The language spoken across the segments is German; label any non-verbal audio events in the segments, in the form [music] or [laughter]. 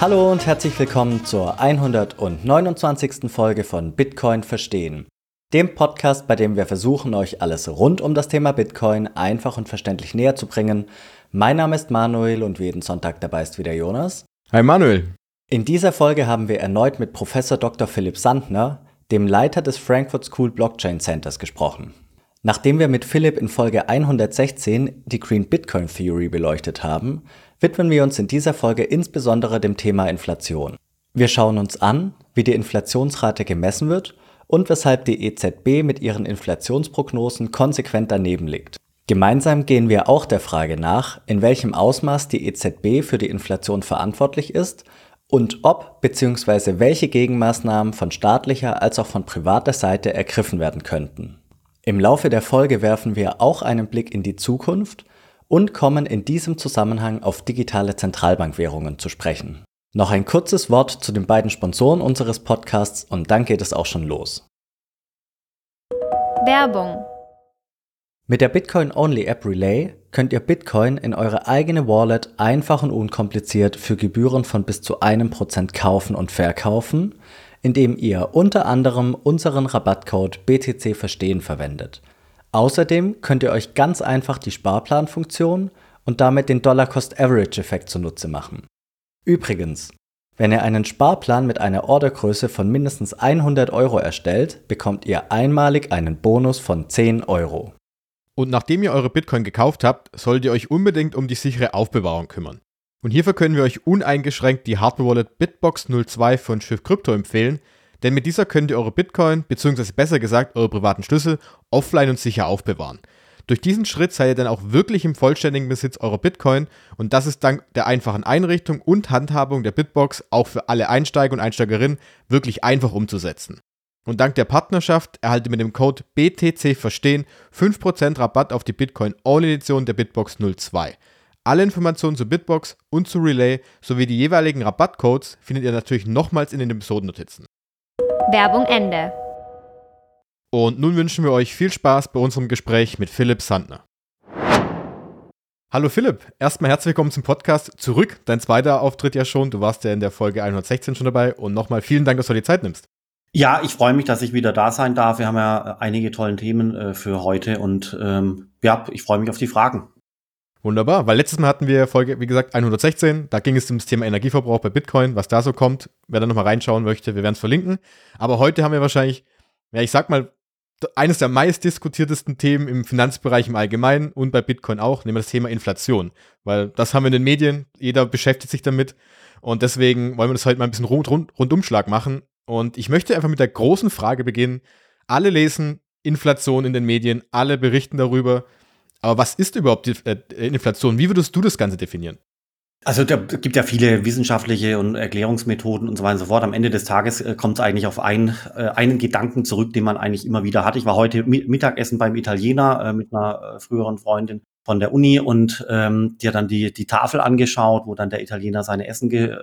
Hallo und herzlich willkommen zur 129. Folge von Bitcoin Verstehen, dem Podcast, bei dem wir versuchen, euch alles rund um das Thema Bitcoin einfach und verständlich näher zu bringen. Mein Name ist Manuel und jeden Sonntag dabei ist wieder Jonas. Hi Manuel. In dieser Folge haben wir erneut mit Professor Dr. Philipp Sandner, dem Leiter des Frankfurt School Blockchain Centers, gesprochen. Nachdem wir mit Philipp in Folge 116 die Green Bitcoin Theory beleuchtet haben, widmen wir uns in dieser Folge insbesondere dem Thema Inflation. Wir schauen uns an, wie die Inflationsrate gemessen wird und weshalb die EZB mit ihren Inflationsprognosen konsequent daneben liegt. Gemeinsam gehen wir auch der Frage nach, in welchem Ausmaß die EZB für die Inflation verantwortlich ist und ob bzw. welche Gegenmaßnahmen von staatlicher als auch von privater Seite ergriffen werden könnten. Im Laufe der Folge werfen wir auch einen Blick in die Zukunft und kommen in diesem Zusammenhang auf digitale Zentralbankwährungen zu sprechen. Noch ein kurzes Wort zu den beiden Sponsoren unseres Podcasts und dann geht es auch schon los. Werbung mit der Bitcoin-Only-App Relay könnt ihr Bitcoin in eure eigene Wallet einfach und unkompliziert für Gebühren von bis zu einem Prozent kaufen und verkaufen, indem ihr unter anderem unseren Rabattcode BTC Verstehen verwendet. Außerdem könnt ihr euch ganz einfach die Sparplanfunktion und damit den Dollar-Cost-Average-Effekt zunutze machen. Übrigens, wenn ihr einen Sparplan mit einer Ordergröße von mindestens 100 Euro erstellt, bekommt ihr einmalig einen Bonus von 10 Euro. Und nachdem ihr eure Bitcoin gekauft habt, solltet ihr euch unbedingt um die sichere Aufbewahrung kümmern. Und hierfür können wir euch uneingeschränkt die Hardware-Wallet Bitbox 02 von Schiff Crypto empfehlen, denn mit dieser könnt ihr eure Bitcoin, beziehungsweise besser gesagt eure privaten Schlüssel, offline und sicher aufbewahren. Durch diesen Schritt seid ihr dann auch wirklich im vollständigen Besitz eurer Bitcoin und das ist dank der einfachen Einrichtung und Handhabung der Bitbox auch für alle Einsteiger und Einsteigerinnen wirklich einfach umzusetzen. Und dank der Partnerschaft erhaltet ihr mit dem Code BTC Verstehen 5% Rabatt auf die Bitcoin All Edition der Bitbox 02. Alle Informationen zu Bitbox und zu Relay sowie die jeweiligen Rabattcodes findet ihr natürlich nochmals in den Episodennotizen. Werbung Ende. Und nun wünschen wir euch viel Spaß bei unserem Gespräch mit Philipp Sandner. Hallo Philipp, erstmal herzlich willkommen zum Podcast zurück. Dein zweiter Auftritt ja schon. Du warst ja in der Folge 116 schon dabei und nochmal vielen Dank, dass du dir die Zeit nimmst. Ja, ich freue mich, dass ich wieder da sein darf. Wir haben ja einige tolle Themen äh, für heute und ähm, ja, ich freue mich auf die Fragen. Wunderbar, weil letztes Mal hatten wir Folge, wie gesagt, 116. Da ging es um das Thema Energieverbrauch bei Bitcoin, was da so kommt. Wer da nochmal reinschauen möchte, wir werden es verlinken. Aber heute haben wir wahrscheinlich, ja, ich sag mal, eines der meistdiskutiertesten Themen im Finanzbereich im Allgemeinen und bei Bitcoin auch, nämlich das Thema Inflation. Weil das haben wir in den Medien, jeder beschäftigt sich damit. Und deswegen wollen wir das heute mal ein bisschen rund, rund, Rundumschlag machen. Und ich möchte einfach mit der großen Frage beginnen. Alle lesen Inflation in den Medien, alle berichten darüber. Aber was ist überhaupt die äh, Inflation? Wie würdest du das Ganze definieren? Also da gibt ja viele wissenschaftliche und Erklärungsmethoden und so weiter und so fort. Am Ende des Tages äh, kommt es eigentlich auf ein, äh, einen Gedanken zurück, den man eigentlich immer wieder hat. Ich war heute Mittagessen beim Italiener mit einer früheren Freundin von der Uni und ähm, die hat dann die, die Tafel angeschaut, wo dann der Italiener seine Essen ge,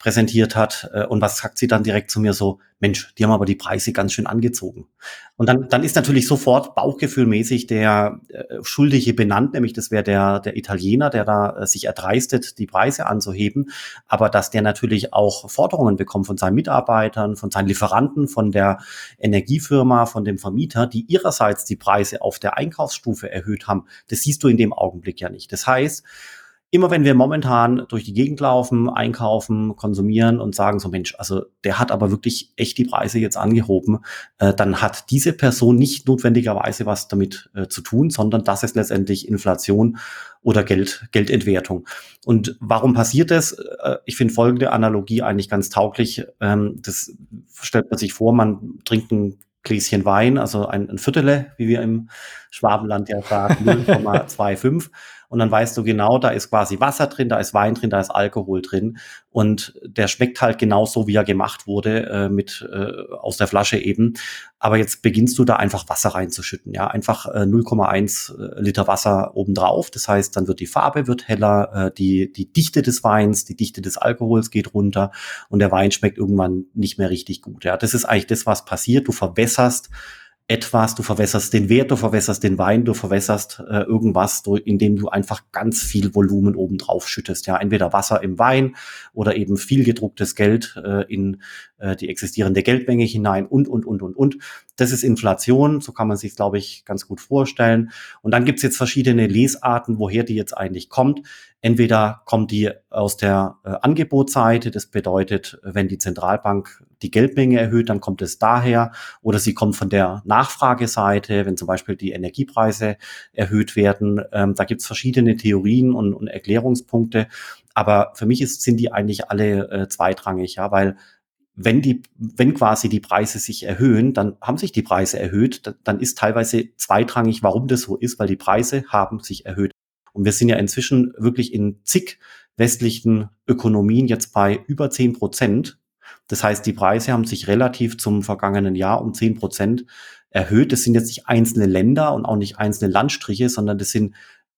präsentiert hat. Äh, und was sagt sie dann direkt zu mir so, Mensch, die haben aber die Preise ganz schön angezogen. Und dann, dann ist natürlich sofort bauchgefühlmäßig der äh, Schuldige benannt, nämlich das wäre der, der Italiener, der da äh, sich erdreistet, die Preise anzuheben. Aber dass der natürlich auch Forderungen bekommt von seinen Mitarbeitern, von seinen Lieferanten, von der Energiefirma, von dem Vermieter, die ihrerseits die Preise auf der Einkaufsstufe erhöht haben, das siehst du in dem Augenblick ja nicht. Das heißt, immer wenn wir momentan durch die Gegend laufen, einkaufen, konsumieren und sagen so, Mensch, also der hat aber wirklich echt die Preise jetzt angehoben, äh, dann hat diese Person nicht notwendigerweise was damit äh, zu tun, sondern das ist letztendlich Inflation oder Geld, Geldentwertung. Und warum passiert das? Äh, ich finde folgende Analogie eigentlich ganz tauglich. Ähm, das stellt man sich vor, man trinkt ein Gläschen Wein, also ein, ein Viertele, wie wir im Schwabenland ja sagen, [laughs] 0,25 und dann weißt du genau, da ist quasi Wasser drin, da ist Wein drin, da ist Alkohol drin und der schmeckt halt genauso, wie er gemacht wurde, äh, mit äh, aus der Flasche eben. Aber jetzt beginnst du da einfach Wasser reinzuschütten, ja, einfach äh, 0,1 äh, Liter Wasser obendrauf. Das heißt, dann wird die Farbe wird heller, äh, die die Dichte des Weins, die Dichte des Alkohols geht runter und der Wein schmeckt irgendwann nicht mehr richtig gut. Ja, das ist eigentlich das, was passiert. Du verwässerst etwas, du verwässerst den Wert, du verwässerst den Wein, du verwässerst äh, irgendwas, indem du einfach ganz viel Volumen oben drauf schüttest. Ja, entweder Wasser im Wein oder eben viel gedrucktes Geld äh, in äh, die existierende Geldmenge hinein und, und, und, und, und. Das ist Inflation, so kann man sich, glaube ich, ganz gut vorstellen. Und dann gibt's jetzt verschiedene Lesarten, woher die jetzt eigentlich kommt. Entweder kommt die aus der äh, Angebotsseite, das bedeutet, wenn die Zentralbank die Geldmenge erhöht, dann kommt es daher, oder sie kommt von der Nachfrageseite, wenn zum Beispiel die Energiepreise erhöht werden. Ähm, da gibt es verschiedene Theorien und, und, Erklärungspunkte, aber für mich ist, sind die eigentlich alle äh, zweitrangig, ja, weil wenn die, wenn quasi die Preise sich erhöhen, dann haben sich die Preise erhöht, dann ist teilweise zweitrangig, warum das so ist, weil die Preise haben sich erhöht. Und wir sind ja inzwischen wirklich in zig westlichen Ökonomien jetzt bei über zehn Prozent. Das heißt, die Preise haben sich relativ zum vergangenen Jahr um zehn Prozent erhöht. Das sind jetzt nicht einzelne Länder und auch nicht einzelne Landstriche, sondern das sind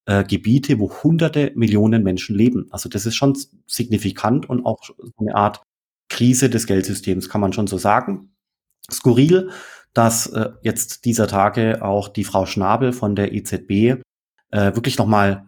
äh, Gebiete, wo hunderte Millionen Menschen leben. Also das ist schon signifikant und auch eine Art Krise des Geldsystems, kann man schon so sagen. Skurril, dass äh, jetzt dieser Tage auch die Frau Schnabel von der EZB äh, wirklich nochmal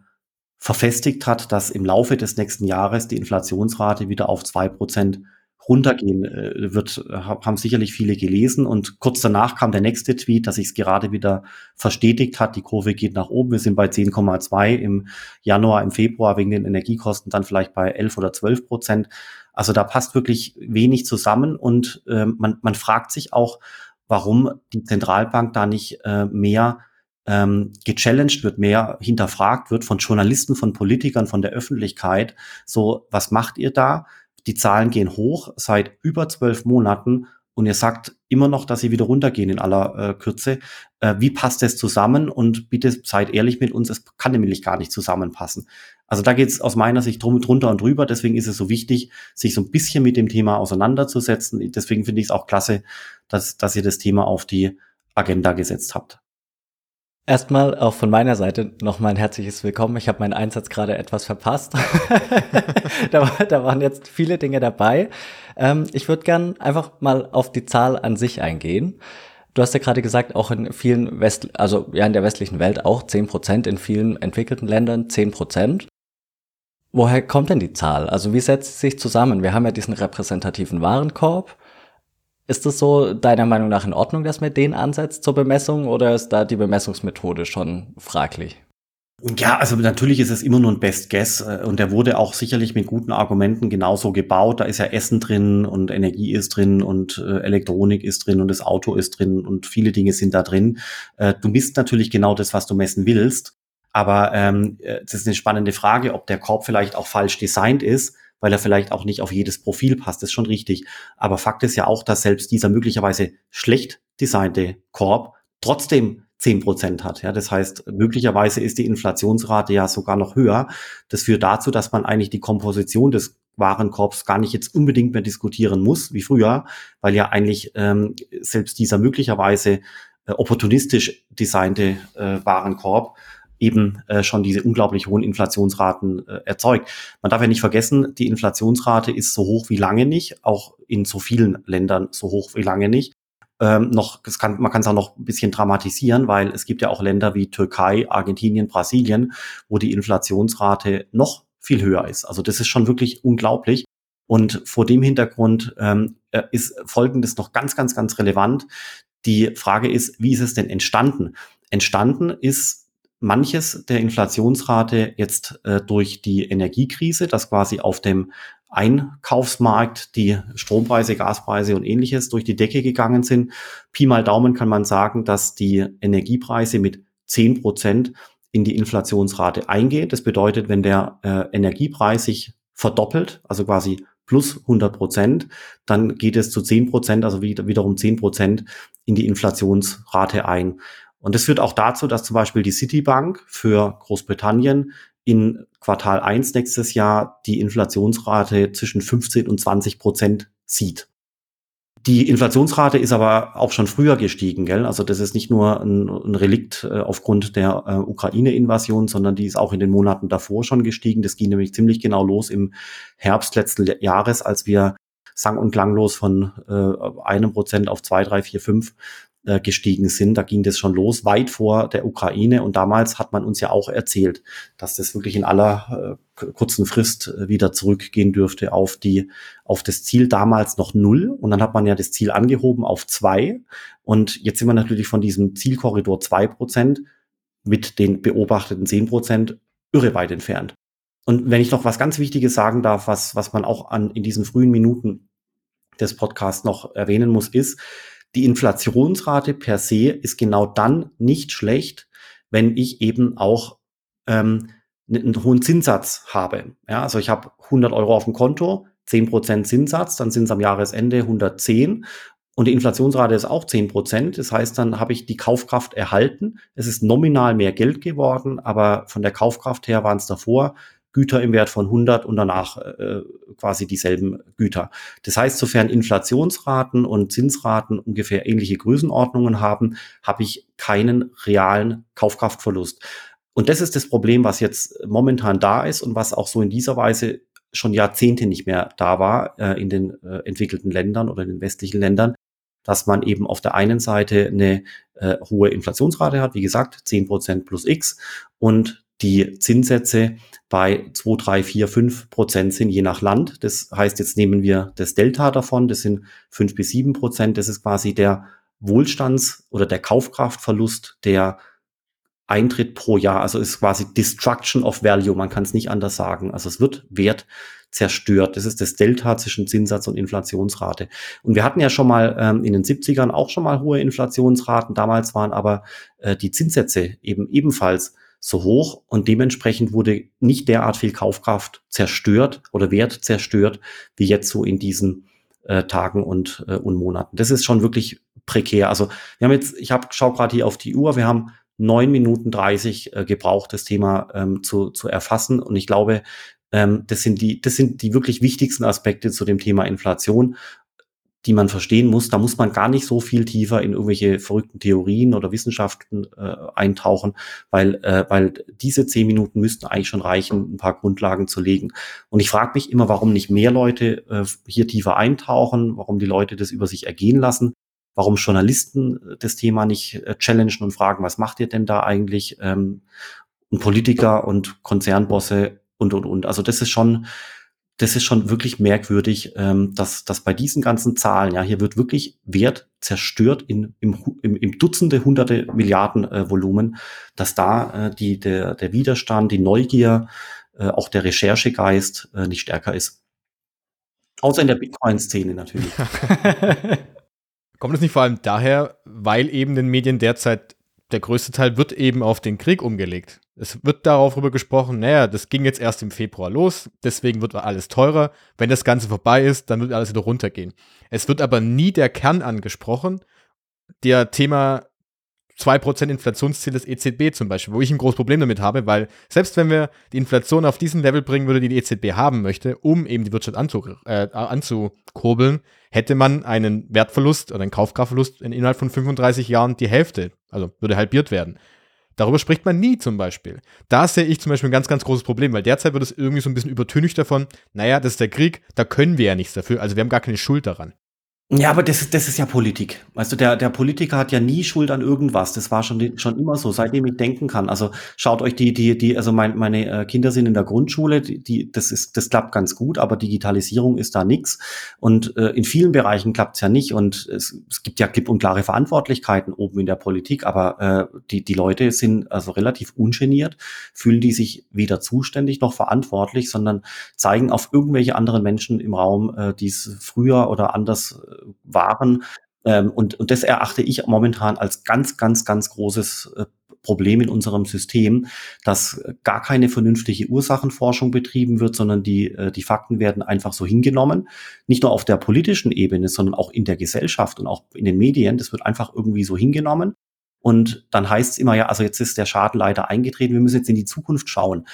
verfestigt hat, dass im Laufe des nächsten Jahres die Inflationsrate wieder auf zwei Prozent runtergehen äh, wird, haben sicherlich viele gelesen. Und kurz danach kam der nächste Tweet, dass sich es gerade wieder verstetigt hat. Die Kurve geht nach oben. Wir sind bei 10,2 im Januar, im Februar wegen den Energiekosten dann vielleicht bei 11 oder 12 Prozent. Also da passt wirklich wenig zusammen und äh, man, man fragt sich auch, warum die Zentralbank da nicht äh, mehr ähm, gechallenged wird, mehr hinterfragt wird von Journalisten, von Politikern, von der Öffentlichkeit. So, was macht ihr da? Die Zahlen gehen hoch seit über zwölf Monaten und ihr sagt immer noch, dass sie wieder runtergehen in aller äh, Kürze. Äh, wie passt das zusammen? Und bitte seid ehrlich mit uns, es kann nämlich gar nicht zusammenpassen. Also da geht es aus meiner Sicht drum, drunter und drüber. Deswegen ist es so wichtig, sich so ein bisschen mit dem Thema auseinanderzusetzen. Deswegen finde ich es auch klasse, dass, dass ihr das Thema auf die Agenda gesetzt habt. Erstmal auch von meiner Seite nochmal ein herzliches Willkommen. Ich habe meinen Einsatz gerade etwas verpasst. [laughs] da, war, da, waren jetzt viele Dinge dabei. Ähm, ich würde gern einfach mal auf die Zahl an sich eingehen. Du hast ja gerade gesagt, auch in vielen West, also ja in der westlichen Welt auch zehn Prozent, in vielen entwickelten Ländern zehn Prozent. Woher kommt denn die Zahl? Also wie setzt sie sich zusammen? Wir haben ja diesen repräsentativen Warenkorb ist das so deiner Meinung nach in Ordnung, dass man den ansetzt zur Bemessung oder ist da die Bemessungsmethode schon fraglich? Ja, also natürlich ist es immer nur ein Best Guess äh, und der wurde auch sicherlich mit guten Argumenten genauso gebaut. Da ist ja Essen drin und Energie ist drin und äh, Elektronik ist drin und das Auto ist drin und viele Dinge sind da drin. Äh, du misst natürlich genau das, was du messen willst. Aber ähm, das ist eine spannende Frage, ob der Korb vielleicht auch falsch designt ist weil er vielleicht auch nicht auf jedes Profil passt. Das ist schon richtig. Aber Fakt ist ja auch, dass selbst dieser möglicherweise schlecht designte Korb trotzdem 10 Prozent hat. Ja, das heißt, möglicherweise ist die Inflationsrate ja sogar noch höher. Das führt dazu, dass man eigentlich die Komposition des Warenkorbs gar nicht jetzt unbedingt mehr diskutieren muss, wie früher, weil ja eigentlich ähm, selbst dieser möglicherweise äh, opportunistisch designte äh, Warenkorb eben äh, schon diese unglaublich hohen Inflationsraten äh, erzeugt. Man darf ja nicht vergessen, die Inflationsrate ist so hoch wie lange nicht, auch in so vielen Ländern so hoch wie lange nicht. Ähm, noch, das kann, man kann es auch noch ein bisschen dramatisieren, weil es gibt ja auch Länder wie Türkei, Argentinien, Brasilien, wo die Inflationsrate noch viel höher ist. Also das ist schon wirklich unglaublich. Und vor dem Hintergrund ähm, äh, ist Folgendes noch ganz, ganz, ganz relevant. Die Frage ist, wie ist es denn entstanden? Entstanden ist manches der Inflationsrate jetzt äh, durch die Energiekrise, dass quasi auf dem Einkaufsmarkt die Strompreise, Gaspreise und ähnliches durch die Decke gegangen sind. Pi mal Daumen kann man sagen, dass die Energiepreise mit zehn Prozent in die Inflationsrate eingehen. Das bedeutet, wenn der äh, Energiepreis sich verdoppelt, also quasi plus 100 Prozent, dann geht es zu 10 Prozent, also wieder, wiederum 10 Prozent in die Inflationsrate ein. Und das führt auch dazu, dass zum Beispiel die Citibank für Großbritannien in Quartal 1 nächstes Jahr die Inflationsrate zwischen 15 und 20 Prozent sieht. Die Inflationsrate ist aber auch schon früher gestiegen, gell? Also das ist nicht nur ein, ein Relikt äh, aufgrund der äh, Ukraine-Invasion, sondern die ist auch in den Monaten davor schon gestiegen. Das ging nämlich ziemlich genau los im Herbst letzten Jahres, als wir sang- und klanglos von äh, einem Prozent auf zwei, drei, vier, fünf äh, gestiegen sind. Da ging das schon los, weit vor der Ukraine. Und damals hat man uns ja auch erzählt, dass das wirklich in aller äh, kurzen Frist äh, wieder zurückgehen dürfte auf die, auf das Ziel damals noch null. Und dann hat man ja das Ziel angehoben auf zwei. Und jetzt sind wir natürlich von diesem Zielkorridor zwei Prozent mit den beobachteten zehn Prozent irre weit entfernt. Und wenn ich noch was ganz Wichtiges sagen darf, was, was man auch an, in diesen frühen Minuten des Podcasts noch erwähnen muss, ist, die Inflationsrate per se ist genau dann nicht schlecht, wenn ich eben auch ähm, einen hohen Zinssatz habe. Ja, also ich habe 100 Euro auf dem Konto, 10% Zinssatz, dann sind es am Jahresende 110 und die Inflationsrate ist auch 10%. Das heißt, dann habe ich die Kaufkraft erhalten. Es ist nominal mehr Geld geworden, aber von der Kaufkraft her waren es davor Güter im Wert von 100 und danach äh, quasi dieselben Güter. Das heißt, sofern Inflationsraten und Zinsraten ungefähr ähnliche Größenordnungen haben, habe ich keinen realen Kaufkraftverlust. Und das ist das Problem, was jetzt momentan da ist und was auch so in dieser Weise schon Jahrzehnte nicht mehr da war äh, in den äh, entwickelten Ländern oder in den westlichen Ländern, dass man eben auf der einen Seite eine äh, hohe Inflationsrate hat, wie gesagt, 10% plus X und die Zinssätze bei 2, 3, 4, 5 Prozent sind, je nach Land. Das heißt, jetzt nehmen wir das Delta davon, das sind 5 bis 7 Prozent. Das ist quasi der Wohlstands- oder der Kaufkraftverlust, der eintritt pro Jahr. Also ist quasi Destruction of Value, man kann es nicht anders sagen. Also es wird Wert zerstört. Das ist das Delta zwischen Zinssatz und Inflationsrate. Und wir hatten ja schon mal ähm, in den 70ern auch schon mal hohe Inflationsraten. Damals waren aber äh, die Zinssätze eben ebenfalls so hoch und dementsprechend wurde nicht derart viel Kaufkraft zerstört oder Wert zerstört, wie jetzt so in diesen äh, Tagen und, äh, und Monaten. Das ist schon wirklich prekär. Also wir haben jetzt, ich habe schau gerade hier auf die Uhr, wir haben neun Minuten dreißig äh, gebraucht, das Thema ähm, zu, zu erfassen. Und ich glaube, ähm, das sind die, das sind die wirklich wichtigsten Aspekte zu dem Thema Inflation die man verstehen muss. Da muss man gar nicht so viel tiefer in irgendwelche verrückten Theorien oder Wissenschaften äh, eintauchen, weil, äh, weil diese zehn Minuten müssten eigentlich schon reichen, ein paar Grundlagen zu legen. Und ich frage mich immer, warum nicht mehr Leute äh, hier tiefer eintauchen, warum die Leute das über sich ergehen lassen, warum Journalisten äh, das Thema nicht äh, challengen und fragen, was macht ihr denn da eigentlich? Ähm, und Politiker und Konzernbosse und, und, und. Also das ist schon das ist schon wirklich merkwürdig, ähm, dass, dass bei diesen ganzen Zahlen, ja, hier wird wirklich Wert zerstört in, im, im, im Dutzende, hunderte Milliarden äh, Volumen, dass da äh, die, der, der Widerstand, die Neugier, äh, auch der Recherchegeist äh, nicht stärker ist. Außer in der Bitcoin-Szene natürlich. [laughs] Kommt es nicht vor allem daher, weil eben den Medien derzeit der größte Teil wird eben auf den Krieg umgelegt. Es wird darüber gesprochen, naja, das ging jetzt erst im Februar los, deswegen wird alles teurer. Wenn das Ganze vorbei ist, dann wird alles wieder runtergehen. Es wird aber nie der Kern angesprochen, der Thema 2% Inflationsziel des EZB zum Beispiel, wo ich ein großes Problem damit habe, weil selbst wenn wir die Inflation auf diesen Level bringen würde, die die EZB haben möchte, um eben die Wirtschaft anzu, äh, anzukurbeln, hätte man einen Wertverlust oder einen Kaufkraftverlust in innerhalb von 35 Jahren die Hälfte, also würde halbiert werden. Darüber spricht man nie zum Beispiel. Da sehe ich zum Beispiel ein ganz, ganz großes Problem, weil derzeit wird es irgendwie so ein bisschen übertönigt davon, naja, das ist der Krieg, da können wir ja nichts dafür, also wir haben gar keine Schuld daran. Ja, aber das ist das ist ja Politik. Weißt du, der der Politiker hat ja nie Schuld an irgendwas. Das war schon schon immer so, seitdem ich denken kann. Also, schaut euch die die die also mein meine, äh, Kinder sind in der Grundschule, die die das ist das klappt ganz gut, aber Digitalisierung ist da nix. Und, äh, in vielen Bereichen klappt's ja nicht und es es gibt ja klipp und klare Verantwortlichkeiten oben in der Politik, aber, äh, die die Leute sind also relativ ungeniert, fühlen die sich weder zuständig noch verantwortlich, sondern zeigen auf irgendwelche anderen Menschen im Raum, äh, die's früher oder anders waren. Ähm, und, und das erachte ich momentan als ganz, ganz, ganz großes äh, Problem in unserem System, dass gar keine vernünftige Ursachenforschung betrieben wird, sondern die, äh, die Fakten werden einfach so hingenommen. Nicht nur auf der politischen Ebene, sondern auch in der Gesellschaft und auch in den Medien. Das wird einfach irgendwie so hingenommen. Und dann heißt es immer, ja, also jetzt ist der Schaden leider eingetreten, wir müssen jetzt in die Zukunft schauen.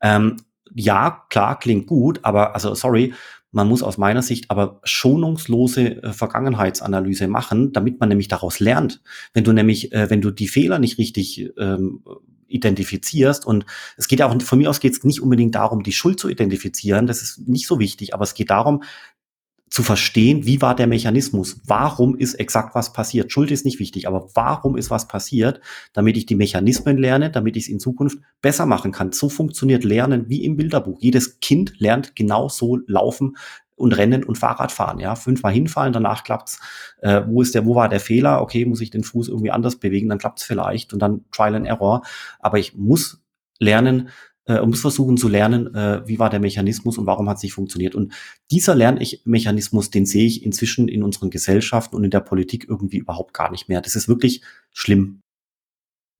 Ähm, ja, klar, klingt gut, aber also sorry, man muss aus meiner Sicht aber schonungslose äh, Vergangenheitsanalyse machen, damit man nämlich daraus lernt. Wenn du nämlich, äh, wenn du die Fehler nicht richtig ähm, identifizierst und es geht ja auch, von mir aus geht es nicht unbedingt darum, die Schuld zu identifizieren, das ist nicht so wichtig, aber es geht darum, zu verstehen, wie war der Mechanismus? Warum ist exakt was passiert? Schuld ist nicht wichtig, aber warum ist was passiert, damit ich die Mechanismen lerne, damit ich es in Zukunft besser machen kann? So funktioniert Lernen wie im Bilderbuch. Jedes Kind lernt genau so laufen und Rennen und Fahrrad fahren. Ja, fünfmal hinfallen, danach klappt's. Äh, wo ist der, wo war der Fehler? Okay, muss ich den Fuß irgendwie anders bewegen, dann klappt's vielleicht und dann Trial and Error. Aber ich muss lernen, äh, und muss versuchen zu lernen, äh, wie war der Mechanismus und warum hat es nicht funktioniert. Und dieser Lernmechanismus, den sehe ich inzwischen in unseren Gesellschaften und in der Politik irgendwie überhaupt gar nicht mehr. Das ist wirklich schlimm.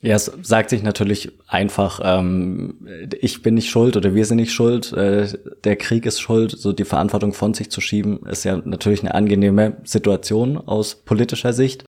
Ja, es sagt sich natürlich einfach, ähm, ich bin nicht schuld oder wir sind nicht schuld, äh, der Krieg ist schuld, so die Verantwortung von sich zu schieben, ist ja natürlich eine angenehme Situation aus politischer Sicht.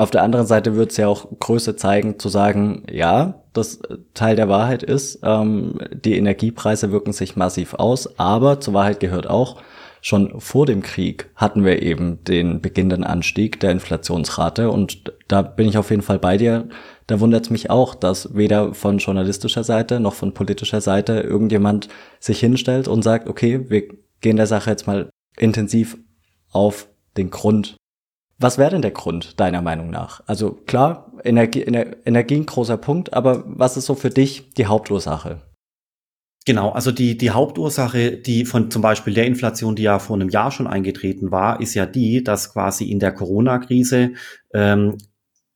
Auf der anderen Seite wird es ja auch Größe zeigen, zu sagen, ja, das Teil der Wahrheit ist, ähm, die Energiepreise wirken sich massiv aus, aber zur Wahrheit gehört auch, schon vor dem Krieg hatten wir eben den beginnenden Anstieg der Inflationsrate und da bin ich auf jeden Fall bei dir. Da wundert es mich auch, dass weder von journalistischer Seite noch von politischer Seite irgendjemand sich hinstellt und sagt, okay, wir gehen der Sache jetzt mal intensiv auf den Grund was wäre denn der Grund deiner Meinung nach? Also klar, Energie, Energie ein großer Punkt, aber was ist so für dich die Hauptursache? Genau, also die, die Hauptursache, die von zum Beispiel der Inflation, die ja vor einem Jahr schon eingetreten war, ist ja die, dass quasi in der Corona-Krise ähm,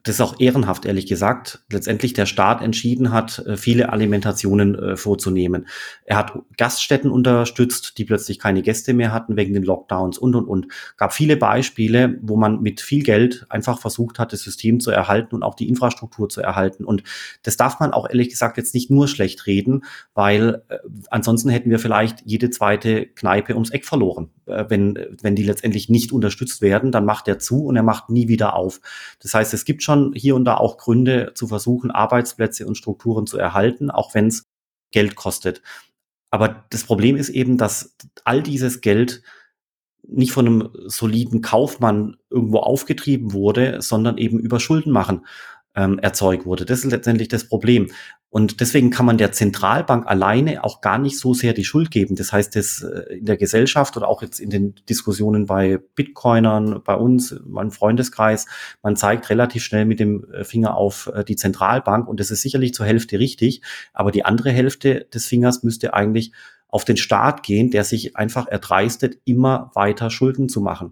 das ist auch ehrenhaft, ehrlich gesagt, letztendlich der Staat entschieden hat, äh, viele Alimentationen äh, vorzunehmen. Er hat Gaststätten unterstützt, die plötzlich keine Gäste mehr hatten wegen den Lockdowns und, und, und. Gab viele Beispiele, wo man mit viel Geld einfach versucht hat, das System zu erhalten und auch die Infrastruktur zu erhalten. Und das darf man auch ehrlich gesagt jetzt nicht nur schlecht reden, weil äh, ansonsten hätten wir vielleicht jede zweite Kneipe ums Eck verloren. Äh, wenn, wenn die letztendlich nicht unterstützt werden, dann macht er zu und er macht nie wieder auf. Das heißt, es gibt schon schon hier und da auch Gründe zu versuchen, Arbeitsplätze und Strukturen zu erhalten, auch wenn es Geld kostet. Aber das Problem ist eben, dass all dieses Geld nicht von einem soliden Kaufmann irgendwo aufgetrieben wurde, sondern eben über Schulden machen ähm, erzeugt wurde. Das ist letztendlich das Problem. Und deswegen kann man der Zentralbank alleine auch gar nicht so sehr die Schuld geben. Das heißt, das äh, in der Gesellschaft oder auch jetzt in den Diskussionen bei Bitcoinern, bei uns, meinem Freundeskreis, man zeigt relativ schnell mit dem äh, Finger auf äh, die Zentralbank und das ist sicherlich zur Hälfte richtig. Aber die andere Hälfte des Fingers müsste eigentlich auf den Staat gehen, der sich einfach erdreistet, immer weiter Schulden zu machen.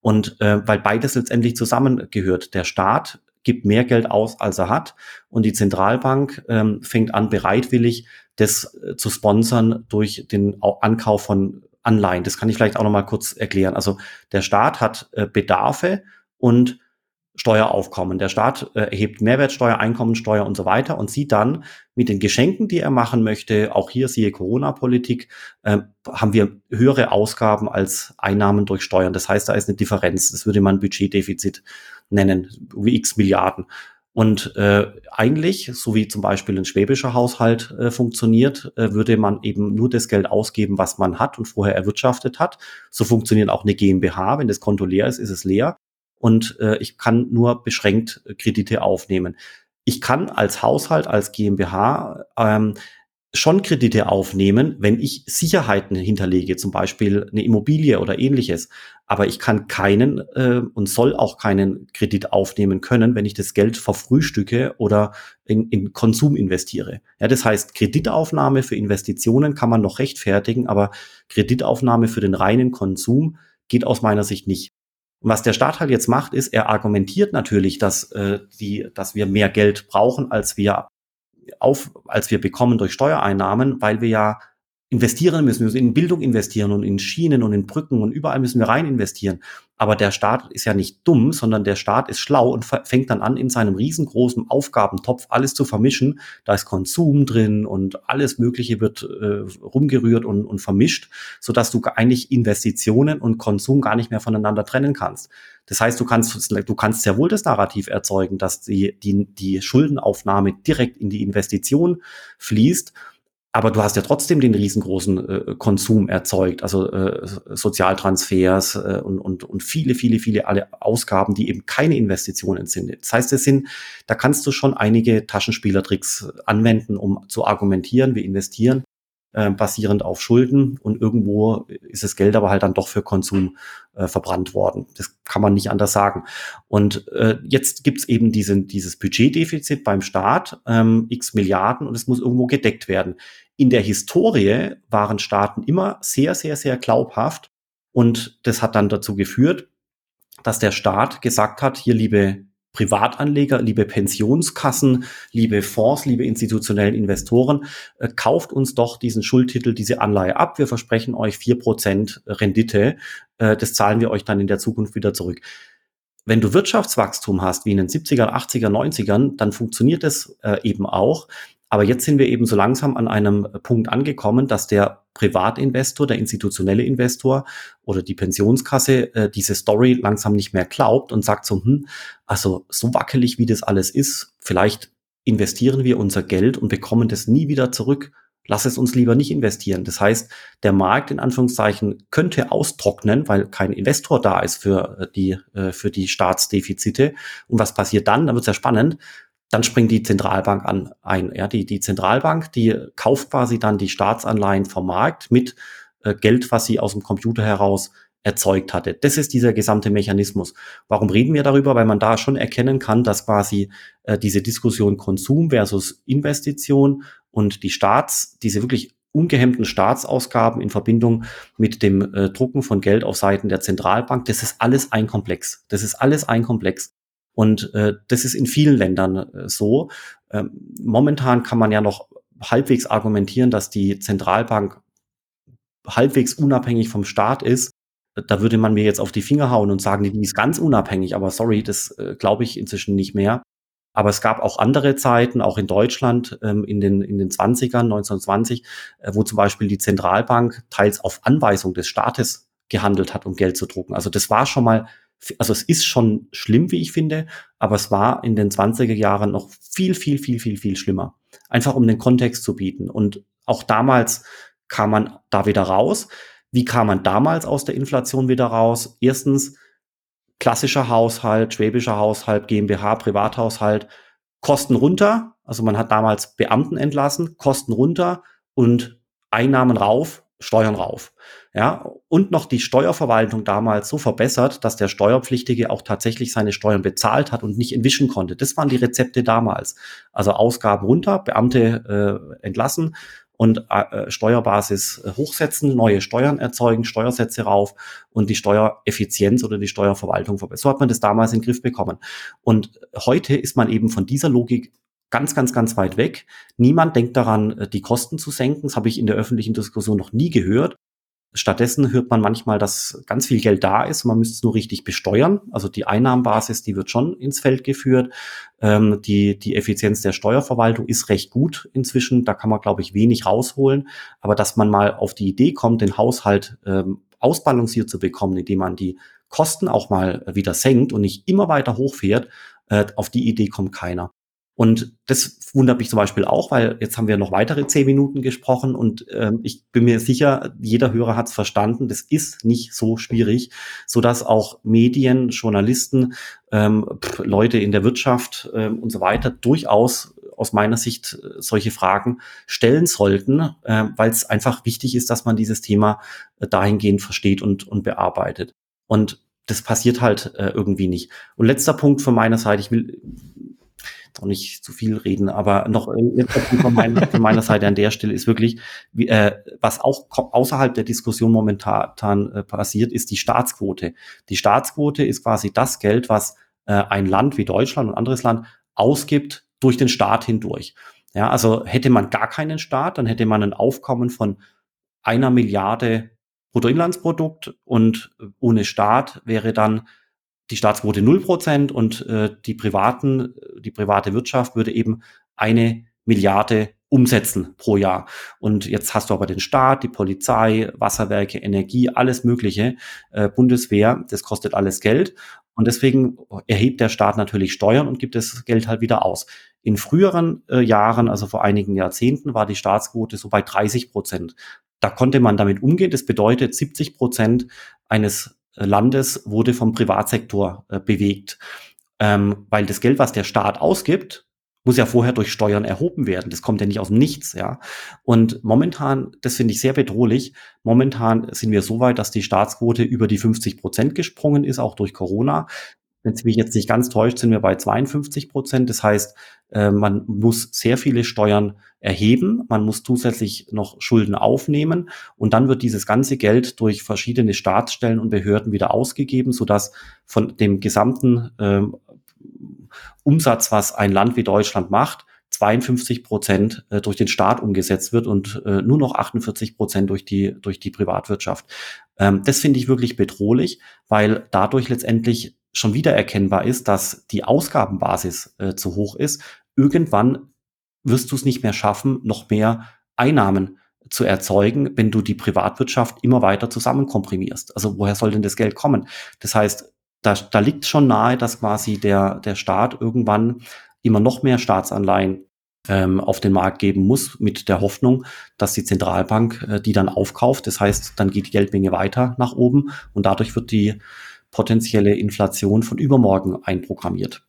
Und äh, weil beides letztendlich zusammengehört. Der Staat gibt mehr Geld aus, als er hat. Und die Zentralbank ähm, fängt an, bereitwillig das äh, zu sponsern durch den Ankauf von Anleihen. Das kann ich vielleicht auch noch mal kurz erklären. Also der Staat hat äh, Bedarfe und Steueraufkommen. Der Staat äh, erhebt Mehrwertsteuer, Einkommensteuer und so weiter und sieht dann mit den Geschenken, die er machen möchte, auch hier siehe Corona-Politik, äh, haben wir höhere Ausgaben als Einnahmen durch Steuern. Das heißt, da ist eine Differenz. Das würde man Budgetdefizit nennen, wie x Milliarden. Und äh, eigentlich, so wie zum Beispiel ein schwäbischer Haushalt äh, funktioniert, äh, würde man eben nur das Geld ausgeben, was man hat und vorher erwirtschaftet hat. So funktioniert auch eine GmbH. Wenn das Konto leer ist, ist es leer. Und äh, ich kann nur beschränkt Kredite aufnehmen. Ich kann als Haushalt, als GmbH ähm, schon Kredite aufnehmen, wenn ich Sicherheiten hinterlege, zum Beispiel eine Immobilie oder ähnliches. Aber ich kann keinen äh, und soll auch keinen Kredit aufnehmen können, wenn ich das Geld verfrühstücke oder in, in Konsum investiere. Ja, das heißt, Kreditaufnahme für Investitionen kann man noch rechtfertigen, aber Kreditaufnahme für den reinen Konsum geht aus meiner Sicht nicht. Und was der Staat halt jetzt macht, ist, er argumentiert natürlich, dass, äh, die, dass wir mehr Geld brauchen, als wir auf, als wir bekommen durch Steuereinnahmen, weil wir ja investieren müssen. Wir müssen in Bildung investieren und in Schienen und in Brücken und überall müssen wir rein investieren. Aber der Staat ist ja nicht dumm, sondern der Staat ist schlau und fängt dann an, in seinem riesengroßen Aufgabentopf alles zu vermischen. Da ist Konsum drin und alles Mögliche wird äh, rumgerührt und, und vermischt, sodass du eigentlich Investitionen und Konsum gar nicht mehr voneinander trennen kannst. Das heißt, du kannst, du kannst sehr wohl das Narrativ erzeugen, dass die, die, die Schuldenaufnahme direkt in die Investition fließt aber du hast ja trotzdem den riesengroßen äh, Konsum erzeugt, also äh, Sozialtransfers äh, und, und, und viele, viele, viele alle Ausgaben, die eben keine Investitionen sind. Das heißt, es sind, da kannst du schon einige Taschenspielertricks anwenden, um zu argumentieren, wir investieren. äh, basierend auf Schulden und irgendwo ist das Geld aber halt dann doch für Konsum äh, verbrannt worden. Das kann man nicht anders sagen. Und äh, jetzt gibt's eben diesen, dieses Budgetdefizit beim Staat, ähm, x Milliarden und es muss irgendwo gedeckt werden. In der Historie waren Staaten immer sehr, sehr, sehr glaubhaft und das hat dann dazu geführt, dass der Staat gesagt hat, hier liebe Privatanleger, liebe Pensionskassen, liebe Fonds, liebe institutionellen Investoren, äh, kauft uns doch diesen Schuldtitel, diese Anleihe ab. Wir versprechen euch vier Prozent Rendite. Äh, das zahlen wir euch dann in der Zukunft wieder zurück. Wenn du Wirtschaftswachstum hast, wie in den 70er, 80er, 90ern, dann funktioniert es äh, eben auch. Aber jetzt sind wir eben so langsam an einem Punkt angekommen, dass der Privatinvestor, der institutionelle Investor oder die Pensionskasse äh, diese Story langsam nicht mehr glaubt und sagt so, hm, also so wackelig wie das alles ist, vielleicht investieren wir unser Geld und bekommen das nie wieder zurück. Lass es uns lieber nicht investieren. Das heißt, der Markt in Anführungszeichen könnte austrocknen, weil kein Investor da ist für äh, die, äh, für die Staatsdefizite. Und was passiert dann? Dann wird es ja spannend dann springt die Zentralbank an ein. Ja, die, die Zentralbank, die kauft quasi dann die Staatsanleihen vom Markt mit äh, Geld, was sie aus dem Computer heraus erzeugt hatte. Das ist dieser gesamte Mechanismus. Warum reden wir darüber? Weil man da schon erkennen kann, dass quasi äh, diese Diskussion Konsum versus Investition und die Staats, diese wirklich ungehemmten Staatsausgaben in Verbindung mit dem äh, Drucken von Geld auf Seiten der Zentralbank, das ist alles ein Komplex. Das ist alles ein Komplex. Und äh, das ist in vielen Ländern äh, so. Ähm, momentan kann man ja noch halbwegs argumentieren, dass die Zentralbank halbwegs unabhängig vom Staat ist. Da würde man mir jetzt auf die Finger hauen und sagen, die ist ganz unabhängig. Aber sorry, das äh, glaube ich inzwischen nicht mehr. Aber es gab auch andere Zeiten, auch in Deutschland ähm, in, den, in den 20ern, 1920, äh, wo zum Beispiel die Zentralbank teils auf Anweisung des Staates gehandelt hat, um Geld zu drucken. Also das war schon mal also es ist schon schlimm, wie ich finde, aber es war in den 20er Jahren noch viel, viel, viel, viel, viel schlimmer. Einfach um den Kontext zu bieten. Und auch damals kam man da wieder raus. Wie kam man damals aus der Inflation wieder raus? Erstens, klassischer Haushalt, schwäbischer Haushalt, GmbH, Privathaushalt, Kosten runter. Also man hat damals Beamten entlassen, Kosten runter und Einnahmen rauf, Steuern rauf. Ja, und noch die Steuerverwaltung damals so verbessert, dass der Steuerpflichtige auch tatsächlich seine Steuern bezahlt hat und nicht entwischen konnte. Das waren die Rezepte damals. Also Ausgaben runter, Beamte äh, entlassen und äh, Steuerbasis äh, hochsetzen, neue Steuern erzeugen, Steuersätze rauf und die Steuereffizienz oder die Steuerverwaltung verbessern. So hat man das damals in den Griff bekommen. Und heute ist man eben von dieser Logik ganz, ganz, ganz weit weg. Niemand denkt daran, äh, die Kosten zu senken. Das habe ich in der öffentlichen Diskussion noch nie gehört. Stattdessen hört man manchmal, dass ganz viel Geld da ist, man müsste es nur richtig besteuern. Also die Einnahmenbasis, die wird schon ins Feld geführt. Ähm, die, die Effizienz der Steuerverwaltung ist recht gut inzwischen. Da kann man, glaube ich, wenig rausholen. Aber dass man mal auf die Idee kommt, den Haushalt ähm, ausbalanciert zu bekommen, indem man die Kosten auch mal wieder senkt und nicht immer weiter hochfährt, äh, auf die Idee kommt keiner. Und das wundert mich zum Beispiel auch, weil jetzt haben wir noch weitere zehn Minuten gesprochen und ähm, ich bin mir sicher, jeder Hörer hat es verstanden. Das ist nicht so schwierig, so dass auch Medien, Journalisten, ähm, Leute in der Wirtschaft ähm, und so weiter durchaus aus meiner Sicht äh, solche Fragen stellen sollten, äh, weil es einfach wichtig ist, dass man dieses Thema äh, dahingehend versteht und, und bearbeitet. Und das passiert halt äh, irgendwie nicht. Und letzter Punkt von meiner Seite, ich will auch nicht zu viel reden, aber noch von, meiner, von meiner Seite an der Stelle ist wirklich, wie, äh, was auch außerhalb der Diskussion momentan äh, passiert, ist die Staatsquote. Die Staatsquote ist quasi das Geld, was äh, ein Land wie Deutschland und anderes Land ausgibt durch den Staat hindurch. Ja, also hätte man gar keinen Staat, dann hätte man ein Aufkommen von einer Milliarde Bruttoinlandsprodukt und ohne Staat wäre dann die Staatsquote 0% und äh, die privaten, die private Wirtschaft würde eben eine Milliarde umsetzen pro Jahr. Und jetzt hast du aber den Staat, die Polizei, Wasserwerke, Energie, alles Mögliche, äh, Bundeswehr, das kostet alles Geld. Und deswegen erhebt der Staat natürlich Steuern und gibt das Geld halt wieder aus. In früheren äh, Jahren, also vor einigen Jahrzehnten, war die Staatsquote so bei 30 Prozent. Da konnte man damit umgehen. Das bedeutet, 70 Prozent eines Landes wurde vom Privatsektor äh, bewegt. Ähm, weil das Geld, was der Staat ausgibt, muss ja vorher durch Steuern erhoben werden. Das kommt ja nicht aus dem Nichts, ja. Und momentan, das finde ich sehr bedrohlich. Momentan sind wir so weit, dass die Staatsquote über die 50 Prozent gesprungen ist, auch durch Corona. Wenn es mich jetzt nicht ganz täuscht, sind wir bei 52 Prozent. Das heißt, äh, man muss sehr viele Steuern erheben, man muss zusätzlich noch Schulden aufnehmen und dann wird dieses ganze Geld durch verschiedene Staatsstellen und Behörden wieder ausgegeben, sodass von dem gesamten äh, Umsatz, was ein Land wie Deutschland macht, 52 Prozent äh, durch den Staat umgesetzt wird und äh, nur noch 48 Prozent durch die, durch die Privatwirtschaft. Ähm, das finde ich wirklich bedrohlich, weil dadurch letztendlich schon wieder erkennbar ist, dass die Ausgabenbasis äh, zu hoch ist. Irgendwann wirst du es nicht mehr schaffen, noch mehr Einnahmen zu erzeugen, wenn du die Privatwirtschaft immer weiter zusammenkomprimierst. Also woher soll denn das Geld kommen? Das heißt, da, da liegt schon nahe, dass quasi der, der Staat irgendwann immer noch mehr Staatsanleihen ähm, auf den Markt geben muss, mit der Hoffnung, dass die Zentralbank äh, die dann aufkauft. Das heißt, dann geht die Geldmenge weiter nach oben und dadurch wird die potenzielle Inflation von übermorgen einprogrammiert.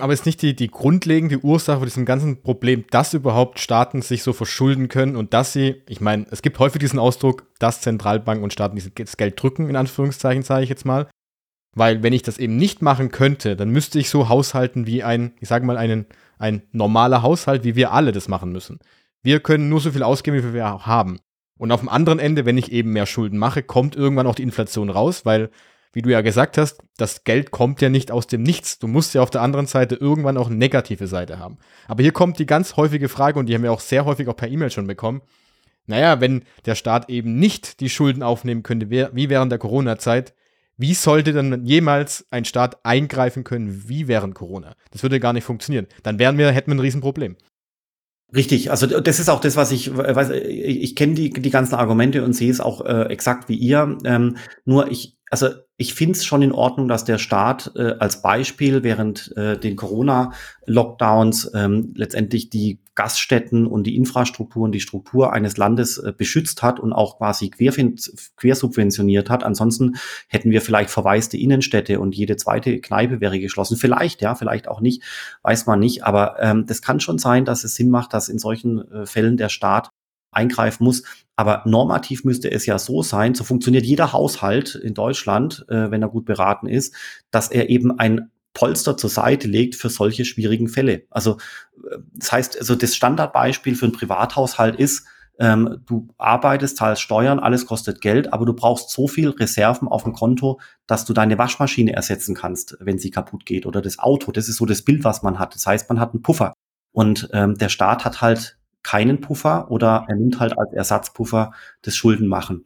Aber ist nicht die, die grundlegende Ursache von diesem ganzen Problem, dass überhaupt Staaten sich so verschulden können und dass sie, ich meine, es gibt häufig diesen Ausdruck, dass Zentralbanken und Staaten dieses Geld drücken, in Anführungszeichen, sage ich jetzt mal. Weil wenn ich das eben nicht machen könnte, dann müsste ich so haushalten wie ein, ich sage mal, einen, ein normaler Haushalt, wie wir alle das machen müssen. Wir können nur so viel ausgeben, wie wir auch haben. Und auf dem anderen Ende, wenn ich eben mehr Schulden mache, kommt irgendwann auch die Inflation raus, weil, wie du ja gesagt hast, das Geld kommt ja nicht aus dem Nichts. Du musst ja auf der anderen Seite irgendwann auch eine negative Seite haben. Aber hier kommt die ganz häufige Frage, und die haben wir auch sehr häufig auch per E-Mail schon bekommen. Naja, wenn der Staat eben nicht die Schulden aufnehmen könnte, wie während der Corona-Zeit, wie sollte dann jemals ein Staat eingreifen können wie während Corona? Das würde gar nicht funktionieren. Dann wären wir, hätten wir ein Riesenproblem. Richtig, also das ist auch das, was ich weiß. Ich, ich kenne die, die ganzen Argumente und sehe es auch äh, exakt wie ihr. Ähm, nur ich, also ich finde es schon in Ordnung, dass der Staat äh, als Beispiel während äh, den Corona-Lockdowns ähm, letztendlich die Gaststätten und die Infrastruktur und die Struktur eines Landes äh, beschützt hat und auch quasi quersubventioniert hat. Ansonsten hätten wir vielleicht verwaiste Innenstädte und jede zweite Kneipe wäre geschlossen. Vielleicht, ja, vielleicht auch nicht, weiß man nicht. Aber ähm, das kann schon sein, dass es Sinn macht, dass in solchen äh, Fällen der Staat eingreifen muss. Aber normativ müsste es ja so sein, so funktioniert jeder Haushalt in Deutschland, äh, wenn er gut beraten ist, dass er eben ein Polster zur Seite legt für solche schwierigen Fälle. Also äh, das heißt, also das Standardbeispiel für einen Privathaushalt ist, ähm, du arbeitest, zahlst Steuern, alles kostet Geld, aber du brauchst so viel Reserven auf dem Konto, dass du deine Waschmaschine ersetzen kannst, wenn sie kaputt geht oder das Auto. Das ist so das Bild, was man hat. Das heißt, man hat einen Puffer. Und ähm, der Staat hat halt keinen Puffer oder er nimmt halt als Ersatzpuffer das Schuldenmachen.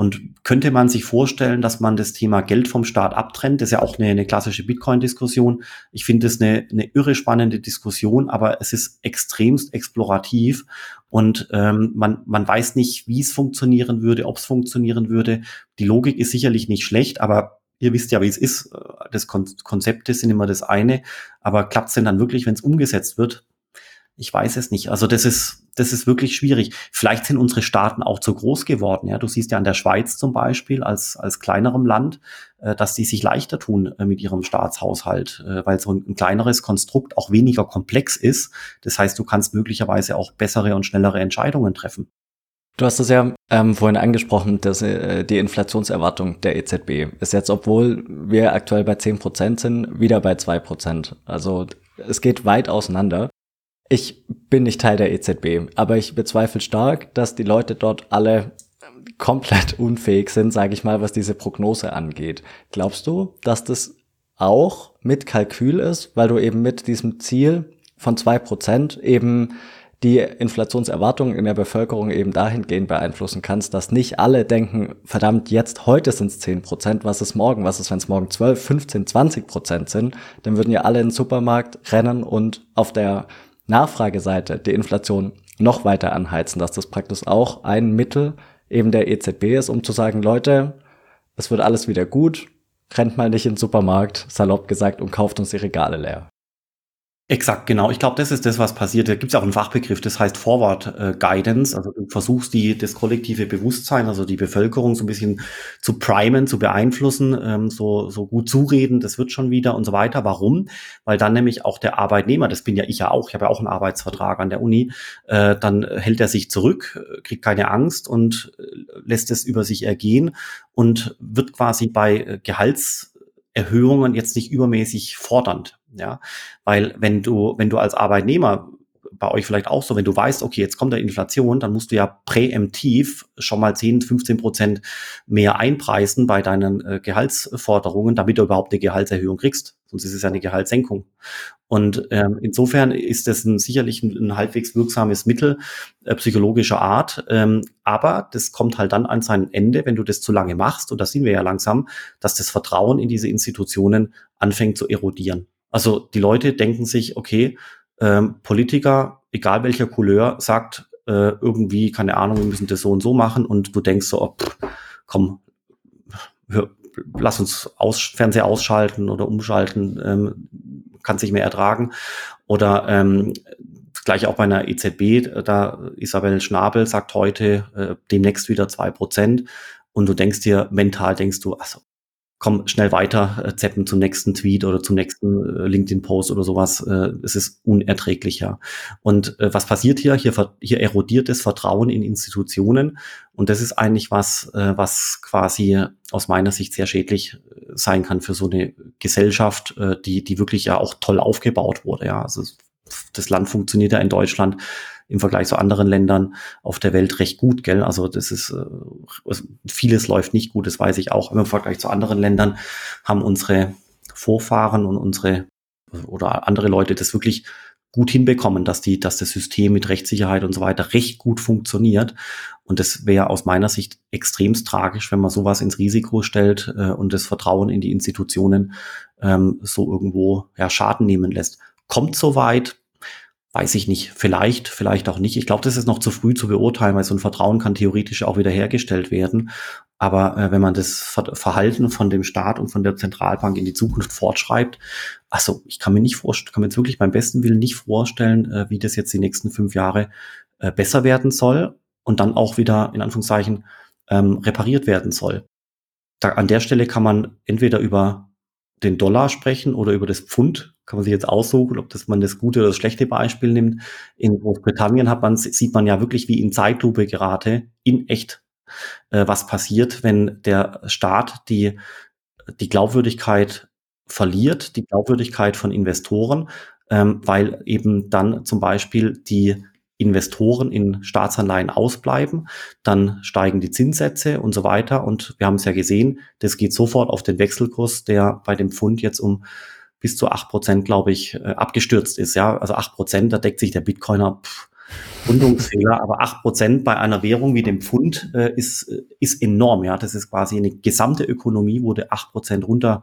Und könnte man sich vorstellen, dass man das Thema Geld vom Staat abtrennt? Das ist ja auch eine, eine klassische Bitcoin-Diskussion. Ich finde es eine, eine irre spannende Diskussion, aber es ist extremst explorativ und ähm, man, man weiß nicht, wie es funktionieren würde, ob es funktionieren würde. Die Logik ist sicherlich nicht schlecht, aber ihr wisst ja, wie es ist. Das Kon Konzepte sind immer das eine, aber klappt es denn dann wirklich, wenn es umgesetzt wird? Ich weiß es nicht. Also das ist, das ist wirklich schwierig. Vielleicht sind unsere Staaten auch zu groß geworden. Ja, du siehst ja an der Schweiz zum Beispiel als, als kleinerem Land, äh, dass die sich leichter tun äh, mit ihrem Staatshaushalt, äh, weil so ein, ein, kleineres Konstrukt auch weniger komplex ist. Das heißt, du kannst möglicherweise auch bessere und schnellere Entscheidungen treffen. Du hast es ja ähm, vorhin angesprochen, dass äh, die Inflationserwartung der EZB ist jetzt, obwohl wir aktuell bei 10% sind, wieder bei 2%. Also es geht weit auseinander. Ich bin nicht Teil der EZB, aber ich bezweifle stark, dass die Leute dort alle komplett [laughs] unfähig sind, sage ich mal, was diese Prognose angeht. Glaubst du, dass das auch mit Kalkül ist, weil du eben mit diesem Ziel von zwei Prozent eben die Inflationserwartungen in der Bevölkerung eben dahingehend beeinflussen kannst, dass nicht alle denken, verdammt, jetzt heute sind es 10 Prozent, was ist morgen, was ist, wenn es morgen 12, 15, 20 Prozent sind, dann würden ja alle in den Supermarkt rennen und auf der Nachfrageseite die Inflation noch weiter anheizen, dass das praktisch auch ein Mittel eben der EZB ist, um zu sagen, Leute, es wird alles wieder gut, rennt mal nicht in den Supermarkt, salopp gesagt, und kauft uns die Regale leer. Exakt, genau. Ich glaube, das ist das, was passiert. Da gibt es auch einen Fachbegriff, das heißt Forward äh, Guidance. Also du versuchst die, das kollektive Bewusstsein, also die Bevölkerung so ein bisschen zu primen, zu beeinflussen, ähm, so, so gut zureden, das wird schon wieder und so weiter. Warum? Weil dann nämlich auch der Arbeitnehmer, das bin ja ich ja auch, ich habe ja auch einen Arbeitsvertrag an der Uni, äh, dann hält er sich zurück, kriegt keine Angst und äh, lässt es über sich ergehen und wird quasi bei äh, Gehaltserhöhungen jetzt nicht übermäßig fordernd. Ja, weil wenn du, wenn du als Arbeitnehmer bei euch vielleicht auch so, wenn du weißt, okay, jetzt kommt der Inflation, dann musst du ja präemptiv schon mal 10, 15 Prozent mehr einpreisen bei deinen äh, Gehaltsforderungen, damit du überhaupt eine Gehaltserhöhung kriegst. Sonst ist es ja eine Gehaltssenkung. Und ähm, insofern ist das ein, sicherlich ein, ein halbwegs wirksames Mittel äh, psychologischer Art. Ähm, aber das kommt halt dann an sein Ende, wenn du das zu lange machst, und das sehen wir ja langsam, dass das Vertrauen in diese Institutionen anfängt zu erodieren. Also die Leute denken sich, okay, ähm, Politiker, egal welcher Couleur, sagt äh, irgendwie, keine Ahnung, wir müssen das so und so machen und du denkst so, oh, pff, komm, hör, lass uns aus, Fernseher ausschalten oder umschalten, ähm, kann sich mehr ertragen. Oder ähm, gleich auch bei einer EZB, da Isabel Schnabel sagt heute äh, demnächst wieder zwei Prozent und du denkst dir, mental denkst du, also komm schnell weiter, äh, zappen zum nächsten Tweet oder zum nächsten äh, LinkedIn-Post oder sowas. Äh, es ist unerträglicher. Und äh, was passiert hier? hier? Hier erodiert das Vertrauen in Institutionen. Und das ist eigentlich was, äh, was quasi aus meiner Sicht sehr schädlich äh, sein kann für so eine Gesellschaft, äh, die, die wirklich ja auch toll aufgebaut wurde. Ja, also das Land funktioniert ja in Deutschland im Vergleich zu anderen Ländern auf der Welt recht gut, gell? Also das ist äh, vieles läuft nicht gut, das weiß ich auch. Im Vergleich zu anderen Ländern haben unsere Vorfahren und unsere oder andere Leute das wirklich gut hinbekommen, dass die, dass das System mit Rechtssicherheit und so weiter recht gut funktioniert. Und das wäre aus meiner Sicht extremst tragisch, wenn man sowas ins Risiko stellt äh, und das Vertrauen in die Institutionen ähm, so irgendwo ja, Schaden nehmen lässt. Kommt so weit, Weiß ich nicht. Vielleicht, vielleicht auch nicht. Ich glaube, das ist noch zu früh zu beurteilen, weil so ein Vertrauen kann theoretisch auch wieder hergestellt werden. Aber äh, wenn man das Verhalten von dem Staat und von der Zentralbank in die Zukunft fortschreibt, also ich kann mir nicht vorstellen, kann mir jetzt wirklich beim besten Willen nicht vorstellen, äh, wie das jetzt die nächsten fünf Jahre äh, besser werden soll und dann auch wieder in Anführungszeichen ähm, repariert werden soll. Da, an der Stelle kann man entweder über den Dollar sprechen oder über das Pfund kann man sich jetzt aussuchen, ob das man das gute oder das schlechte Beispiel nimmt. In Großbritannien hat man, sieht man ja wirklich wie in Zeitlupe gerade in echt, äh, was passiert, wenn der Staat die, die Glaubwürdigkeit verliert, die Glaubwürdigkeit von Investoren, ähm, weil eben dann zum Beispiel die Investoren in Staatsanleihen ausbleiben, dann steigen die Zinssätze und so weiter. Und wir haben es ja gesehen, das geht sofort auf den Wechselkurs, der bei dem Pfund jetzt um bis zu acht Prozent, glaube ich, äh, abgestürzt ist. Ja, also acht Prozent, da deckt sich der Bitcoiner pff, Rundungsfehler, aber acht Prozent bei einer Währung wie dem Pfund äh, ist, äh, ist enorm. Ja, das ist quasi eine gesamte Ökonomie wurde acht Prozent runter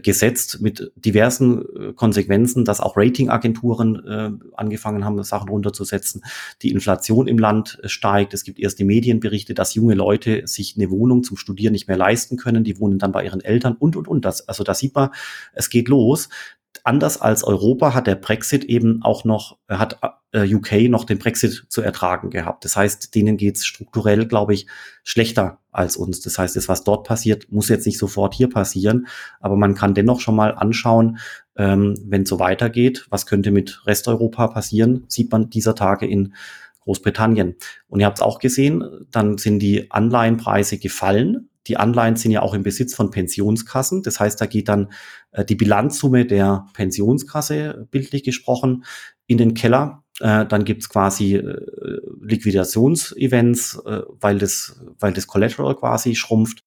gesetzt mit diversen äh, Konsequenzen, dass auch Ratingagenturen äh, angefangen haben, Sachen runterzusetzen. Die Inflation im Land äh, steigt. Es gibt erste Medienberichte, dass junge Leute sich eine Wohnung zum Studieren nicht mehr leisten können. Die wohnen dann bei ihren Eltern und, und, und. Das, also da sieht man, es geht los anders als Europa hat der Brexit eben auch noch, hat äh, UK noch den Brexit zu ertragen gehabt. Das heißt, denen geht's strukturell, glaube ich, schlechter als uns. Das heißt, das, was dort passiert, muss jetzt nicht sofort hier passieren, aber man kann dennoch schon mal anschauen, ähm, wenn es so weitergeht, was könnte mit Resteuropa passieren, sieht man dieser Tage in Großbritannien. Und ihr habt es auch gesehen, dann sind die Anleihenpreise gefallen die Anleihen sind ja auch im Besitz von Pensionskassen. Das heißt, da geht dann äh, die Bilanzsumme der Pensionskasse, bildlich gesprochen, in den Keller. Äh, dann gibt's quasi äh, Liquidationsevents, äh, weil, das, weil das Collateral quasi schrumpft.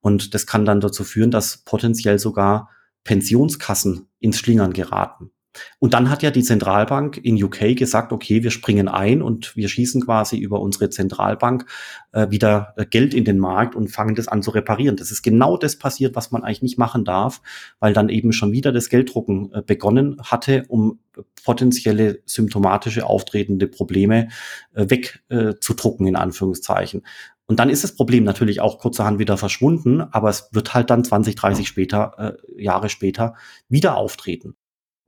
Und das kann dann dazu führen, dass potenziell sogar Pensionskassen ins Schlingern geraten. Und dann hat ja die Zentralbank in UK gesagt, okay, wir springen ein und wir schießen quasi über unsere Zentralbank äh, wieder äh, Geld in den Markt und fangen das an zu reparieren. Das ist genau das passiert, was man eigentlich nicht machen darf, weil dann eben schon wieder das Gelddrucken äh, begonnen hatte, um potenzielle symptomatische auftretende Probleme äh, wegzudrucken, äh, in Anführungszeichen. Und dann ist das Problem natürlich auch kurzerhand wieder verschwunden, aber es wird halt dann 20, 30 später, äh, Jahre später wieder auftreten.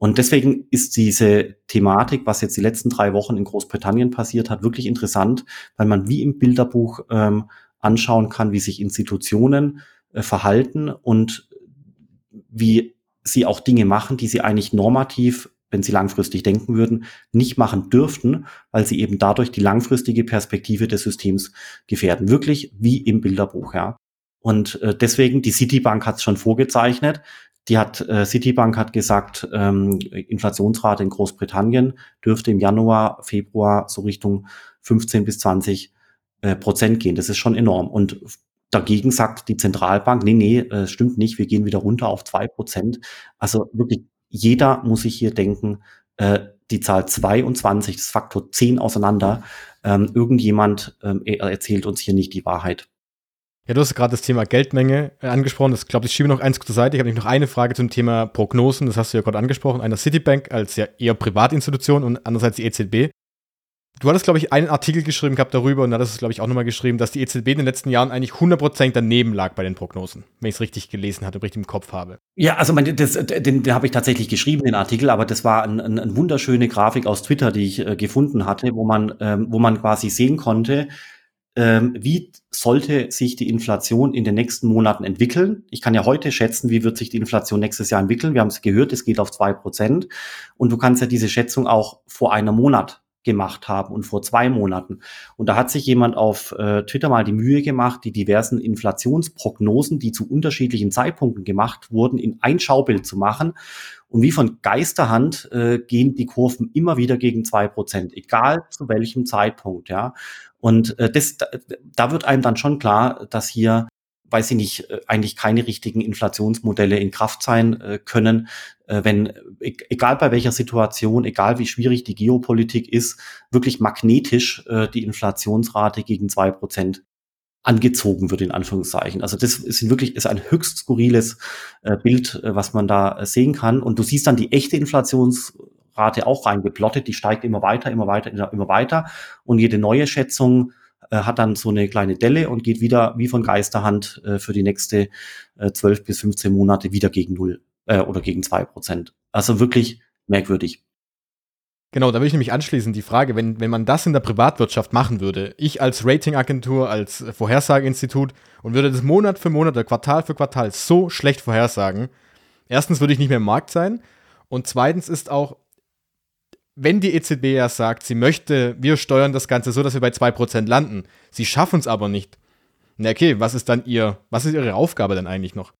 Und deswegen ist diese Thematik, was jetzt die letzten drei Wochen in Großbritannien passiert hat, wirklich interessant, weil man wie im Bilderbuch ähm, anschauen kann, wie sich Institutionen äh, verhalten und wie sie auch Dinge machen, die sie eigentlich normativ, wenn sie langfristig denken würden, nicht machen dürften, weil sie eben dadurch die langfristige Perspektive des Systems gefährden. Wirklich wie im Bilderbuch, ja. Und äh, deswegen, die Citibank hat es schon vorgezeichnet, die hat, äh, Citibank hat gesagt, ähm, Inflationsrate in Großbritannien dürfte im Januar, Februar so Richtung 15 bis 20 äh, Prozent gehen. Das ist schon enorm. Und dagegen sagt die Zentralbank, nee, nee, äh, stimmt nicht, wir gehen wieder runter auf zwei Prozent. Also wirklich, jeder muss sich hier denken, äh, die Zahl 22, das Faktor 10 auseinander. Ähm, irgendjemand ähm, erzählt uns hier nicht die Wahrheit. Ja, du hast gerade das Thema Geldmenge äh, angesprochen. Das glaube ich schiebe noch eins zur Seite. Ich habe nämlich noch eine Frage zum Thema Prognosen. Das hast du ja gerade angesprochen. Einer Citibank als ja eher Privatinstitution und andererseits die EZB. Du hattest, glaube ich, einen Artikel geschrieben gehabt darüber und da hattest du, glaube ich, auch nochmal geschrieben, dass die EZB in den letzten Jahren eigentlich 100% daneben lag bei den Prognosen, wenn ich es richtig gelesen hatte, richtig im Kopf habe. Ja, also mein, das, den, den habe ich tatsächlich geschrieben, den Artikel, aber das war eine ein, ein wunderschöne Grafik aus Twitter, die ich äh, gefunden hatte, wo man, ähm, wo man quasi sehen konnte, ähm, wie sollte sich die Inflation in den nächsten Monaten entwickeln? Ich kann ja heute schätzen, wie wird sich die Inflation nächstes Jahr entwickeln. Wir haben es gehört, es geht auf zwei Prozent. Und du kannst ja diese Schätzung auch vor einem Monat gemacht haben und vor zwei Monaten. Und da hat sich jemand auf äh, Twitter mal die Mühe gemacht, die diversen Inflationsprognosen, die zu unterschiedlichen Zeitpunkten gemacht wurden, in ein Schaubild zu machen. Und wie von Geisterhand äh, gehen die Kurven immer wieder gegen zwei Prozent, egal zu welchem Zeitpunkt, ja. Und äh, das, da, wird einem dann schon klar, dass hier weiß ich nicht, äh, eigentlich keine richtigen Inflationsmodelle in Kraft sein äh, können, äh, wenn, e-, egal bei welcher Situation, egal wie schwierig die Geopolitik ist, wirklich magnetisch äh, die Inflationsrate gegen zwei Prozent angezogen wird, in Anführungszeichen. Also das ist wirklich ist ein höchst skurriles äh, Bild, äh, was man da äh, sehen kann. Und du siehst dann die echte Inflationsrate auch reingeplottet, die steigt immer weiter, immer weiter, immer weiter. Und jede neue Schätzung äh, hat dann so eine kleine Delle und geht wieder wie von Geisterhand äh, für die nächste äh, 12 bis 15 Monate wieder gegen null äh, oder gegen zwei Prozent. Also wirklich merkwürdig. Genau, da will ich nämlich anschließen, die Frage, wenn, wenn man das in der Privatwirtschaft machen würde, ich als Ratingagentur, als Vorhersageinstitut und würde das Monat für Monat oder Quartal für Quartal so schlecht vorhersagen, erstens würde ich nicht mehr im Markt sein und zweitens ist auch, wenn die EZB ja sagt, sie möchte, wir steuern das Ganze so, dass wir bei 2% landen, sie schaffen es aber nicht. Na okay, was ist dann ihr, was ist ihre Aufgabe denn eigentlich noch?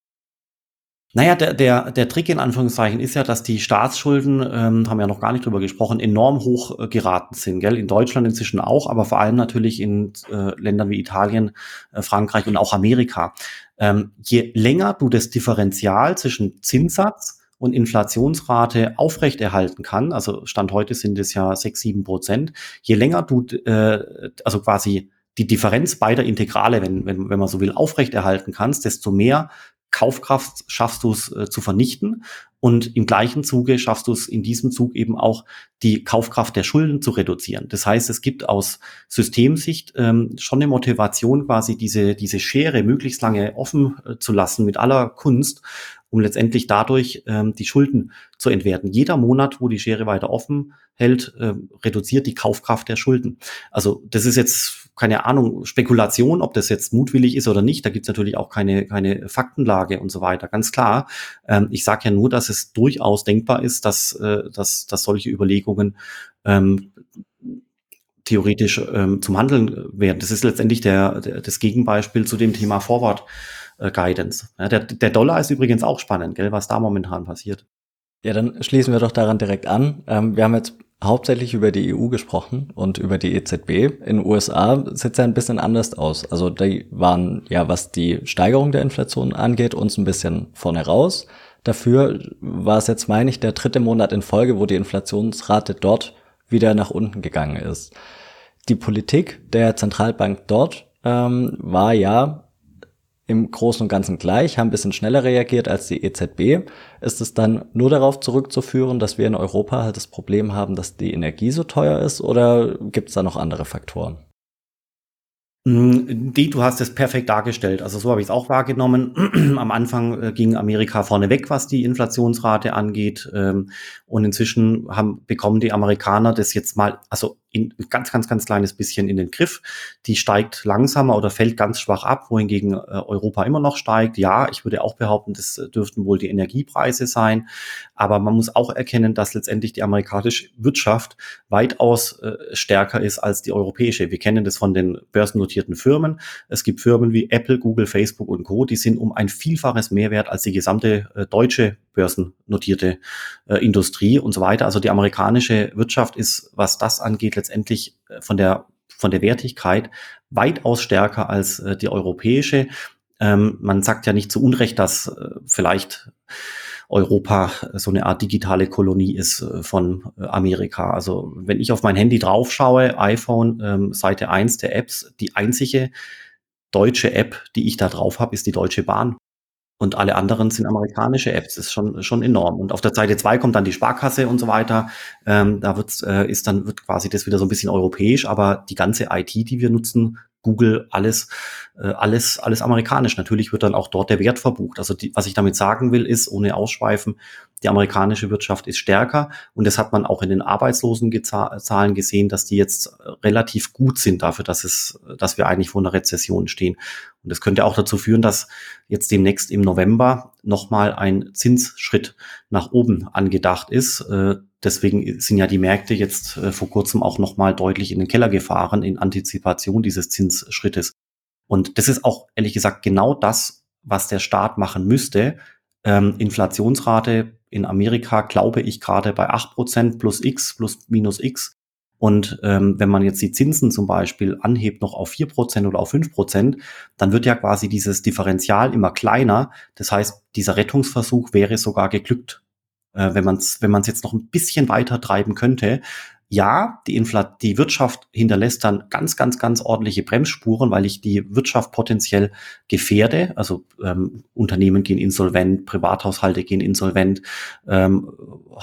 Naja, der, der, der Trick in Anführungszeichen ist ja, dass die Staatsschulden, ähm, haben wir ja noch gar nicht drüber gesprochen, enorm hoch äh, geraten sind. Gell? In Deutschland inzwischen auch, aber vor allem natürlich in äh, Ländern wie Italien, äh, Frankreich und auch Amerika. Ähm, je länger du das Differential zwischen Zinssatz und Inflationsrate aufrechterhalten kann, also Stand heute sind es ja sechs sieben Prozent, je länger du, äh, also quasi die Differenz beider Integrale, wenn, wenn, wenn man so will, aufrechterhalten kannst, desto mehr Kaufkraft schaffst du es äh, zu vernichten. Und im gleichen Zuge schaffst du es in diesem Zug eben auch die Kaufkraft der Schulden zu reduzieren. Das heißt, es gibt aus Systemsicht ähm, schon eine Motivation, quasi diese, diese Schere möglichst lange offen äh, zu lassen mit aller Kunst, um letztendlich dadurch ähm, die Schulden zu entwerten. Jeder Monat, wo die Schere weiter offen hält, äh, reduziert die Kaufkraft der Schulden. Also das ist jetzt keine Ahnung, Spekulation, ob das jetzt mutwillig ist oder nicht. Da gibt's natürlich auch keine, keine Faktenlage und so weiter, ganz klar. Ähm, ich sage ja nur, dass es durchaus denkbar ist, dass, äh, dass, dass solche Überlegungen ähm, theoretisch ähm, zum Handeln werden. Das ist letztendlich der, der, das Gegenbeispiel zu dem Thema Forward äh, Guidance. Ja, der, der Dollar ist übrigens auch spannend, gell, was da momentan passiert. Ja, dann schließen wir doch daran direkt an. Ähm, wir haben jetzt hauptsächlich über die EU gesprochen und über die EZB. In den USA sieht es ja ein bisschen anders aus. Also die waren ja, was die Steigerung der Inflation angeht, uns ein bisschen vorne raus. Dafür war es jetzt, meine ich, der dritte Monat in Folge, wo die Inflationsrate dort wieder nach unten gegangen ist. Die Politik der Zentralbank dort ähm, war ja im Großen und Ganzen gleich, haben ein bisschen schneller reagiert als die EZB. Ist es dann nur darauf zurückzuführen, dass wir in Europa halt das Problem haben, dass die Energie so teuer ist oder gibt es da noch andere Faktoren? Hm, die, du hast es perfekt dargestellt. Also so habe ich es auch wahrgenommen. [clears throat] Am Anfang äh, ging Amerika vorneweg, was die Inflationsrate angeht. Ähm, und inzwischen haben, bekommen die Amerikaner das jetzt mal, also in ganz, ganz, ganz kleines bisschen in den Griff. Die steigt langsamer oder fällt ganz schwach ab, wohingegen äh, Europa immer noch steigt. Ja, ich würde auch behaupten, das dürften wohl die Energiepreise sein. Aber man muss auch erkennen, dass letztendlich die amerikanische Wirtschaft weitaus äh, stärker ist als die europäische. Wir kennen das von den börsennotierten Firmen. Es gibt Firmen wie Apple, Google, Facebook und Co. Die sind um ein Vielfaches mehr wert als die gesamte äh, deutsche börsennotierte äh, Industrie und so weiter. Also die amerikanische Wirtschaft ist, was das angeht, letztendlich äh, von der, von der Wertigkeit weitaus stärker als äh, die europäische. Ähm, man sagt ja nicht zu Unrecht, dass äh, vielleicht Europa so eine Art digitale Kolonie ist äh, von äh, Amerika. Also wenn ich auf mein Handy draufschaue, iPhone, ähm, Seite 1 der Apps, die einzige deutsche App, die ich da drauf habe, ist die Deutsche Bahn. Und alle anderen sind amerikanische Apps. Das ist schon, schon enorm. Und auf der Seite 2 kommt dann die Sparkasse und so weiter. Ähm, da wird, äh, ist dann, wird quasi das wieder so ein bisschen europäisch, aber die ganze IT, die wir nutzen, Google, alles, äh, alles, alles amerikanisch. Natürlich wird dann auch dort der Wert verbucht. Also die, was ich damit sagen will, ist, ohne Ausschweifen, die amerikanische Wirtschaft ist stärker und das hat man auch in den Arbeitslosenzahlen gesehen, dass die jetzt relativ gut sind dafür, dass es, dass wir eigentlich vor einer Rezession stehen. Und das könnte auch dazu führen, dass jetzt demnächst im November nochmal ein Zinsschritt nach oben angedacht ist. Äh, deswegen sind ja die Märkte jetzt äh, vor kurzem auch nochmal deutlich in den Keller gefahren in Antizipation dieses Zinsschrittes. Und das ist auch ehrlich gesagt genau das, was der Staat machen müsste. Ähm, Inflationsrate in Amerika, glaube ich, gerade bei acht Prozent plus X plus minus X. Und ähm, wenn man jetzt die Zinsen zum Beispiel anhebt noch auf vier Prozent oder auf fünf Prozent, dann wird ja quasi dieses Differential immer kleiner. Das heißt, dieser Rettungsversuch wäre sogar geglückt, äh, wenn man es wenn man's jetzt noch ein bisschen weiter treiben könnte ja, die, Infl die Wirtschaft hinterlässt dann ganz, ganz, ganz ordentliche Bremsspuren, weil ich die Wirtschaft potenziell gefährde. Also ähm, Unternehmen gehen insolvent, Privathaushalte gehen insolvent, ähm,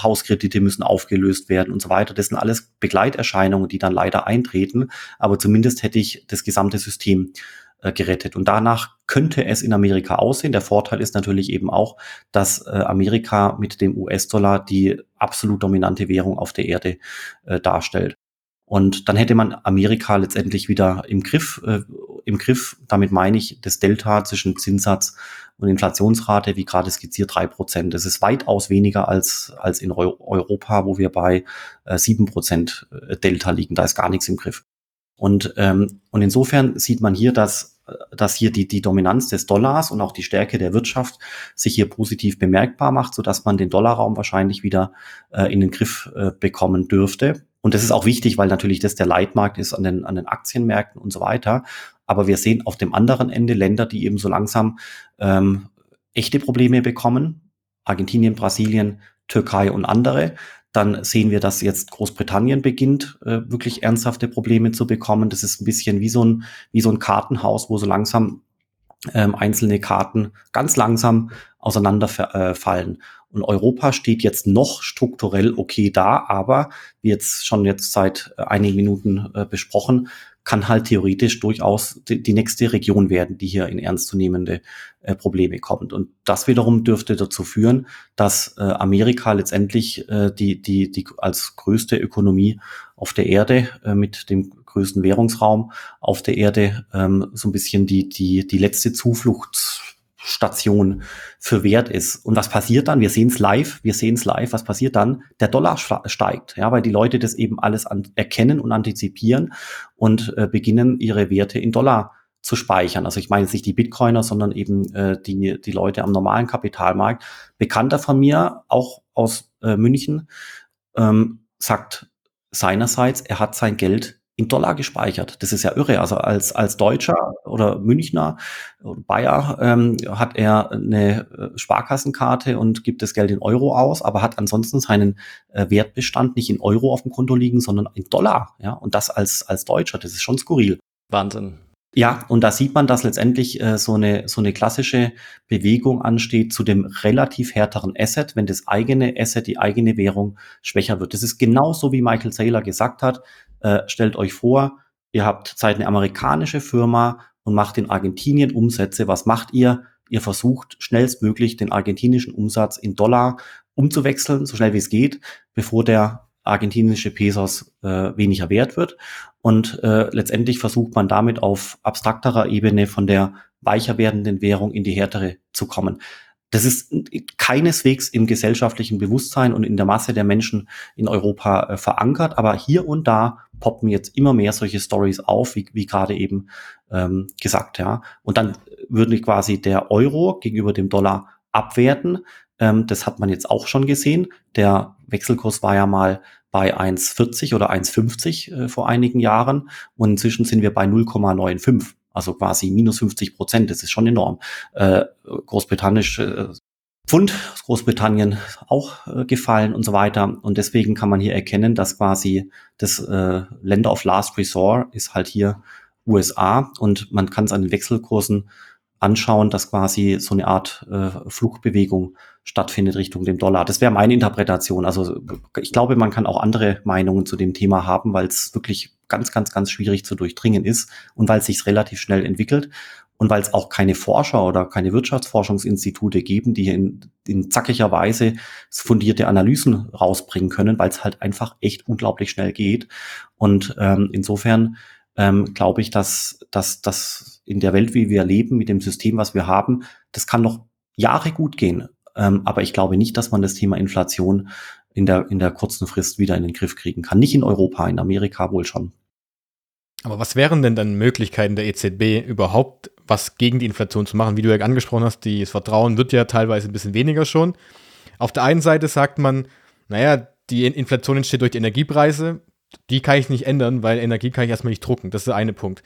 Hauskredite müssen aufgelöst werden und so weiter. Das sind alles Begleiterscheinungen, die dann leider eintreten. Aber zumindest hätte ich das gesamte System äh, gerettet. Und danach könnte es in Amerika aussehen. Der Vorteil ist natürlich eben auch, dass äh, Amerika mit dem US-Dollar die absolut dominante Währung auf der Erde äh, darstellt. Und dann hätte man Amerika letztendlich wieder im Griff. Äh, Im Griff, damit meine ich das Delta zwischen Zinssatz und Inflationsrate, wie gerade skizziert, drei Prozent. Das ist weitaus weniger als, als in Europa, wo wir bei sieben äh, Prozent äh, Delta liegen. Da ist gar nichts im Griff. Und, ähm, und insofern sieht man hier, dass, dass hier die, die Dominanz des Dollars und auch die Stärke der Wirtschaft sich hier positiv bemerkbar macht, so dass man den Dollarraum wahrscheinlich wieder äh, in den Griff äh, bekommen dürfte. Und das ist auch wichtig, weil natürlich das der Leitmarkt ist an den, an den Aktienmärkten und so weiter. Aber wir sehen auf dem anderen Ende Länder, die eben so langsam ähm, echte Probleme bekommen. Argentinien, Brasilien, Türkei und andere. Dann sehen wir, dass jetzt Großbritannien beginnt, äh, wirklich ernsthafte Probleme zu bekommen. Das ist ein bisschen wie so ein, wie so ein Kartenhaus, wo so langsam ähm, einzelne Karten ganz langsam auseinanderfallen. Äh, und Europa steht jetzt noch strukturell okay da, aber wie jetzt schon jetzt seit äh, einigen Minuten äh, besprochen, kann halt theoretisch durchaus die, die, nächste Region werden, die hier in ernstzunehmende äh, Probleme kommt. Und das wiederum dürfte dazu führen, dass äh, Amerika letztendlich äh, die, die, die als größte Ökonomie auf der Erde äh, mit dem größten Währungsraum auf der Erde ähm, so ein bisschen die, die, die letzte Zuflucht Station für wert ist. Und was passiert dann? Wir sehen es live, wir sehen es live. Was passiert dann? Der Dollar steigt, ja, weil die Leute das eben alles erkennen und antizipieren und äh, beginnen ihre Werte in Dollar zu speichern. Also ich meine jetzt nicht die Bitcoiner, sondern eben äh, die, die Leute am normalen Kapitalmarkt. Bekannter von mir, auch aus äh, München, ähm, sagt seinerseits, er hat sein Geld in Dollar gespeichert. Das ist ja irre. Also als, als Deutscher oder Münchner oder Bayer ähm, hat er eine äh, Sparkassenkarte und gibt das Geld in Euro aus, aber hat ansonsten seinen äh, Wertbestand nicht in Euro auf dem Konto liegen, sondern in Dollar. Ja, und das als, als Deutscher, das ist schon skurril. Wahnsinn. Ja, und da sieht man, dass letztendlich äh, so, eine, so eine klassische Bewegung ansteht zu dem relativ härteren Asset, wenn das eigene Asset, die eigene Währung schwächer wird. Das ist genauso, wie Michael Saylor gesagt hat. Äh, stellt euch vor, ihr habt seid eine amerikanische Firma und macht in Argentinien Umsätze. Was macht ihr? Ihr versucht schnellstmöglich den argentinischen Umsatz in Dollar umzuwechseln, so schnell wie es geht, bevor der argentinische Pesos äh, weniger wert wird. Und äh, letztendlich versucht man damit auf abstrakterer Ebene von der weicher werdenden Währung in die härtere zu kommen. Das ist keineswegs im gesellschaftlichen Bewusstsein und in der Masse der Menschen in Europa äh, verankert, aber hier und da poppen jetzt immer mehr solche Stories auf, wie, wie gerade eben ähm, gesagt, ja. Und dann würde quasi der Euro gegenüber dem Dollar abwerten. Ähm, das hat man jetzt auch schon gesehen. Der Wechselkurs war ja mal bei 1,40 oder 1,50 äh, vor einigen Jahren und inzwischen sind wir bei 0,95 also quasi minus 50 Prozent, das ist schon enorm. Äh, Großbritannisch äh, Pfund, Großbritannien auch äh, gefallen und so weiter. Und deswegen kann man hier erkennen, dass quasi das äh, Länder of Last Resort ist halt hier USA und man kann es an den Wechselkursen anschauen, dass quasi so eine Art äh, Flugbewegung stattfindet Richtung dem Dollar. Das wäre meine Interpretation. Also ich glaube, man kann auch andere Meinungen zu dem Thema haben, weil es wirklich ganz, ganz, ganz schwierig zu durchdringen ist und weil es sich relativ schnell entwickelt und weil es auch keine Forscher oder keine Wirtschaftsforschungsinstitute geben, die in, in zackiger Weise fundierte Analysen rausbringen können, weil es halt einfach echt unglaublich schnell geht. Und ähm, insofern ähm, glaube ich, dass, dass, dass in der Welt, wie wir leben, mit dem System, was wir haben, das kann noch Jahre gut gehen. Ähm, aber ich glaube nicht, dass man das Thema Inflation in der, in der kurzen Frist wieder in den Griff kriegen kann. Nicht in Europa, in Amerika wohl schon. Aber was wären denn dann Möglichkeiten der EZB überhaupt, was gegen die Inflation zu machen? Wie du ja angesprochen hast, das Vertrauen wird ja teilweise ein bisschen weniger schon. Auf der einen Seite sagt man, naja, die Inflation entsteht durch die Energiepreise. Die kann ich nicht ändern, weil Energie kann ich erstmal nicht drucken. Das ist der eine Punkt.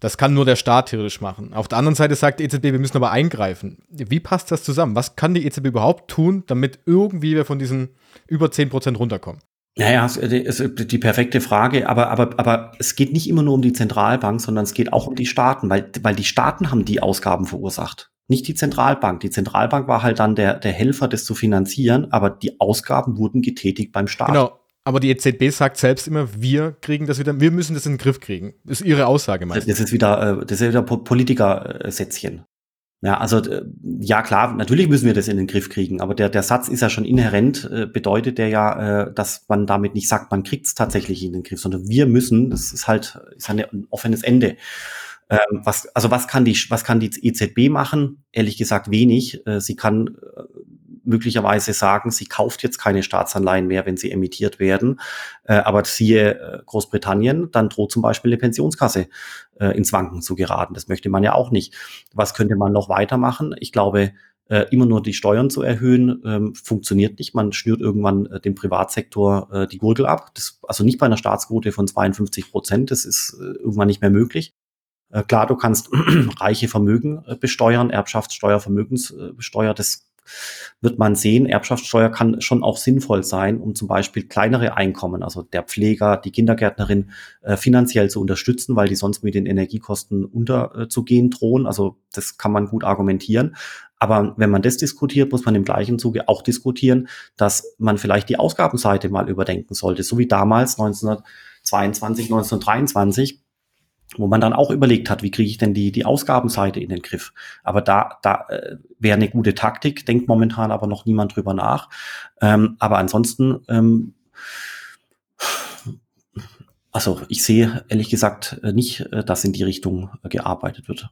Das kann nur der Staat theoretisch machen. Auf der anderen Seite sagt die EZB, wir müssen aber eingreifen. Wie passt das zusammen? Was kann die EZB überhaupt tun, damit irgendwie wir von diesen über 10% runterkommen? Naja, es ist die perfekte Frage, aber, aber, aber es geht nicht immer nur um die Zentralbank, sondern es geht auch um die Staaten, weil, weil die Staaten haben die Ausgaben verursacht. Nicht die Zentralbank. Die Zentralbank war halt dann der, der Helfer, das zu finanzieren, aber die Ausgaben wurden getätigt beim Staat. Genau, aber die EZB sagt selbst immer, wir kriegen das wieder, wir müssen das in den Griff kriegen. Das ist ihre Aussage meistens. Das ist wieder, äh, das ist wieder Politikersätzchen. Ja, also ja klar, natürlich müssen wir das in den Griff kriegen, aber der, der Satz ist ja schon inhärent, äh, bedeutet der ja, äh, dass man damit nicht sagt, man kriegt es tatsächlich in den Griff, sondern wir müssen, das ist halt ist ein offenes Ende. Ähm, was, also was kann die, was kann die EZB machen? Ehrlich gesagt wenig. Äh, sie kann äh, möglicherweise sagen, sie kauft jetzt keine Staatsanleihen mehr, wenn sie emittiert werden. Äh, aber siehe äh, Großbritannien, dann droht zum Beispiel eine Pensionskasse äh, ins Wanken zu geraten. Das möchte man ja auch nicht. Was könnte man noch weitermachen? Ich glaube, äh, immer nur die Steuern zu erhöhen, ähm, funktioniert nicht. Man schnürt irgendwann äh, dem Privatsektor äh, die Gurgel ab. Das, also nicht bei einer Staatsquote von 52 Prozent. Das ist äh, irgendwann nicht mehr möglich. Äh, klar, du kannst [clears throat] reiche Vermögen besteuern, Erbschaftssteuer, Vermögenssteuer, das wird man sehen, Erbschaftssteuer kann schon auch sinnvoll sein, um zum Beispiel kleinere Einkommen, also der Pfleger, die Kindergärtnerin, äh, finanziell zu unterstützen, weil die sonst mit den Energiekosten unterzugehen drohen. Also das kann man gut argumentieren. Aber wenn man das diskutiert, muss man im gleichen Zuge auch diskutieren, dass man vielleicht die Ausgabenseite mal überdenken sollte, so wie damals 1922, 1923 wo man dann auch überlegt hat, wie kriege ich denn die, die Ausgabenseite in den Griff. Aber da, da äh, wäre eine gute Taktik, denkt momentan aber noch niemand drüber nach. Ähm, aber ansonsten, ähm, also ich sehe ehrlich gesagt äh, nicht, äh, dass in die Richtung äh, gearbeitet wird.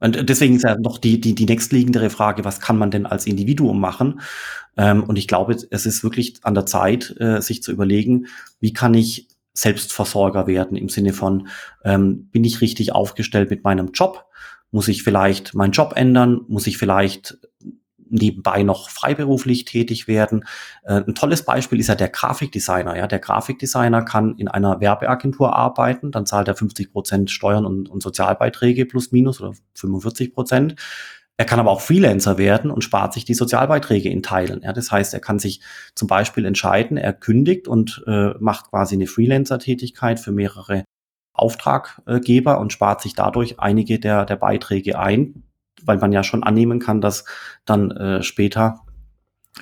Und deswegen ist ja noch die, die, die nächstliegendere Frage, was kann man denn als Individuum machen? Ähm, und ich glaube, es ist wirklich an der Zeit, äh, sich zu überlegen, wie kann ich Selbstversorger werden im Sinne von, ähm, bin ich richtig aufgestellt mit meinem Job? Muss ich vielleicht meinen Job ändern? Muss ich vielleicht nebenbei noch freiberuflich tätig werden. Äh, ein tolles Beispiel ist ja der Grafikdesigner. Ja, der Grafikdesigner kann in einer Werbeagentur arbeiten, dann zahlt er 50 Prozent Steuern und, und Sozialbeiträge plus minus oder 45 Prozent. Er kann aber auch Freelancer werden und spart sich die Sozialbeiträge in Teilen. Ja, das heißt, er kann sich zum Beispiel entscheiden, er kündigt und äh, macht quasi eine Freelancer-Tätigkeit für mehrere Auftraggeber und spart sich dadurch einige der, der Beiträge ein, weil man ja schon annehmen kann, dass dann äh, später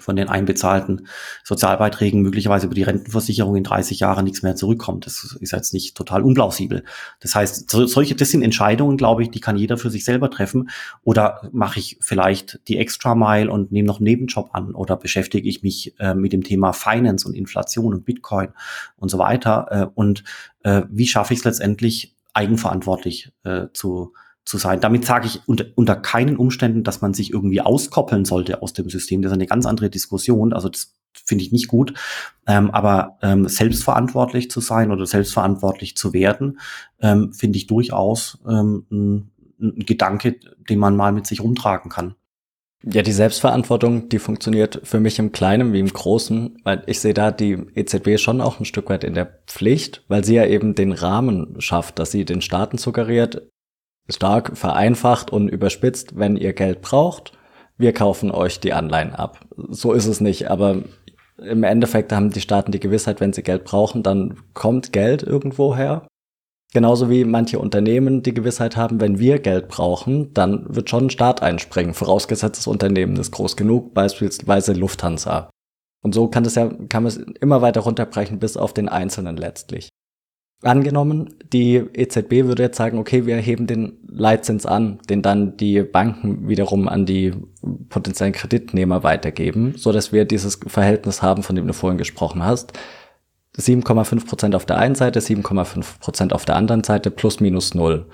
von den einbezahlten Sozialbeiträgen möglicherweise über die Rentenversicherung in 30 Jahren nichts mehr zurückkommt. Das ist jetzt nicht total unplausibel. Das heißt, solche, das sind Entscheidungen, glaube ich, die kann jeder für sich selber treffen. Oder mache ich vielleicht die Extra Mile und nehme noch einen Nebenjob an oder beschäftige ich mich äh, mit dem Thema Finance und Inflation und Bitcoin und so weiter. Äh, und äh, wie schaffe ich es letztendlich eigenverantwortlich äh, zu zu sein. Damit sage ich unter, unter keinen Umständen, dass man sich irgendwie auskoppeln sollte aus dem System. Das ist eine ganz andere Diskussion. Also das finde ich nicht gut. Ähm, aber ähm, selbstverantwortlich zu sein oder selbstverantwortlich zu werden, ähm, finde ich durchaus ähm, ein, ein Gedanke, den man mal mit sich rumtragen kann. Ja, die Selbstverantwortung, die funktioniert für mich im Kleinen wie im Großen, weil ich sehe da die EZB schon auch ein Stück weit in der Pflicht, weil sie ja eben den Rahmen schafft, dass sie den Staaten suggeriert, stark vereinfacht und überspitzt, wenn ihr Geld braucht, wir kaufen euch die Anleihen ab. So ist es nicht, aber im Endeffekt haben die Staaten die Gewissheit, wenn sie Geld brauchen, dann kommt Geld irgendwo her. Genauso wie manche Unternehmen die Gewissheit haben, wenn wir Geld brauchen, dann wird schon ein Staat einspringen, vorausgesetzt das Unternehmen ist groß genug, beispielsweise Lufthansa. Und so kann das ja, kann man es immer weiter runterbrechen bis auf den Einzelnen letztlich. Angenommen, die EZB würde jetzt sagen, okay, wir heben den Leitzins an, den dann die Banken wiederum an die potenziellen Kreditnehmer weitergeben, so dass wir dieses Verhältnis haben, von dem du vorhin gesprochen hast. 7,5 Prozent auf der einen Seite, 7,5 Prozent auf der anderen Seite, plus minus null.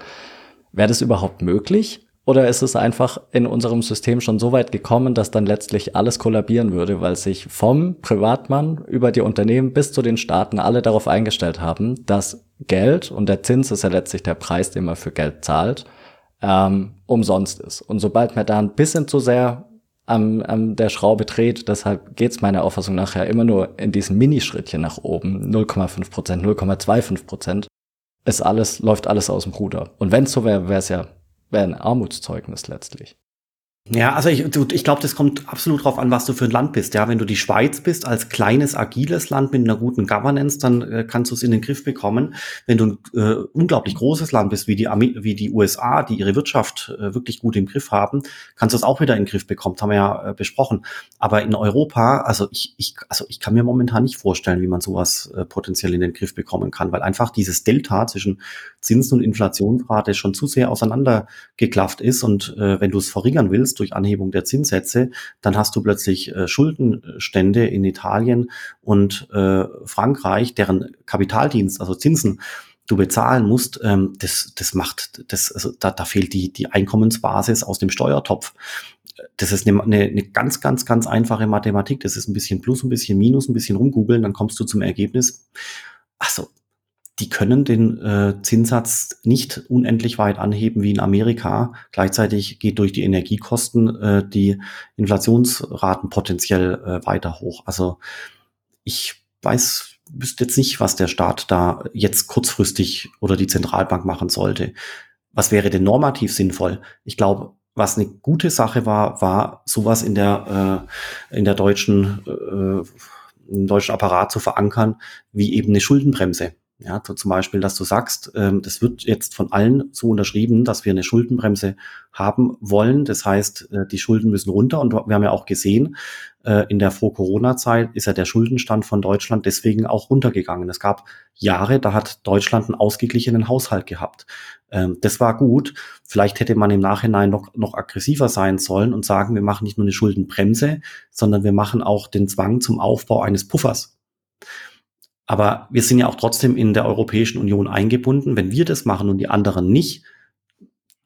Wäre das überhaupt möglich? Oder ist es einfach in unserem System schon so weit gekommen, dass dann letztlich alles kollabieren würde, weil sich vom Privatmann über die Unternehmen bis zu den Staaten alle darauf eingestellt haben, dass Geld, und der Zins ist ja letztlich der Preis, den man für Geld zahlt, ähm, umsonst ist. Und sobald man da ein bisschen zu sehr am, am der Schraube dreht, deshalb geht's meiner Auffassung nach ja immer nur in diesen Minischrittchen nach oben, 0,5 Prozent, 0,25 Prozent, ist alles, läuft alles aus dem Ruder. Und wenn es so wäre, wäre es ja wäre ein Armutszeugnis letztlich. Ja, also ich, ich glaube, das kommt absolut drauf an, was du für ein Land bist. Ja, wenn du die Schweiz bist, als kleines, agiles Land mit einer guten Governance, dann äh, kannst du es in den Griff bekommen. Wenn du ein äh, unglaublich großes Land bist, wie die, wie die USA, die ihre Wirtschaft äh, wirklich gut im Griff haben, kannst du es auch wieder in den Griff bekommen. Haben wir ja äh, besprochen. Aber in Europa, also ich, ich, also ich kann mir momentan nicht vorstellen, wie man sowas äh, potenziell in den Griff bekommen kann, weil einfach dieses Delta zwischen Zinsen und Inflationsrate schon zu sehr auseinandergeklafft ist. Und äh, wenn du es verringern willst, ist durch Anhebung der Zinssätze, dann hast du plötzlich äh, Schuldenstände in Italien und äh, Frankreich, deren Kapitaldienst, also Zinsen, du bezahlen musst, ähm, das, das macht, das, also da, da fehlt die, die Einkommensbasis aus dem Steuertopf. Das ist eine, eine, eine ganz, ganz, ganz einfache Mathematik. Das ist ein bisschen Plus, ein bisschen Minus, ein bisschen rumgoogeln, dann kommst du zum Ergebnis. Also die können den äh, Zinssatz nicht unendlich weit anheben wie in Amerika. Gleichzeitig geht durch die Energiekosten äh, die Inflationsraten potenziell äh, weiter hoch. Also ich weiß, wüsste jetzt nicht, was der Staat da jetzt kurzfristig oder die Zentralbank machen sollte. Was wäre denn normativ sinnvoll? Ich glaube, was eine gute Sache war, war sowas in der äh, in der deutschen äh, im deutschen Apparat zu verankern, wie eben eine Schuldenbremse. Ja, so zum Beispiel, dass du sagst, ähm, das wird jetzt von allen so unterschrieben, dass wir eine Schuldenbremse haben wollen. Das heißt, äh, die Schulden müssen runter. Und wir haben ja auch gesehen, äh, in der Vor-Corona-Zeit ist ja der Schuldenstand von Deutschland deswegen auch runtergegangen. Es gab Jahre, da hat Deutschland einen ausgeglichenen Haushalt gehabt. Ähm, das war gut. Vielleicht hätte man im Nachhinein noch, noch aggressiver sein sollen und sagen, wir machen nicht nur eine Schuldenbremse, sondern wir machen auch den Zwang zum Aufbau eines Puffers. Aber wir sind ja auch trotzdem in der Europäischen Union eingebunden. Wenn wir das machen und die anderen nicht,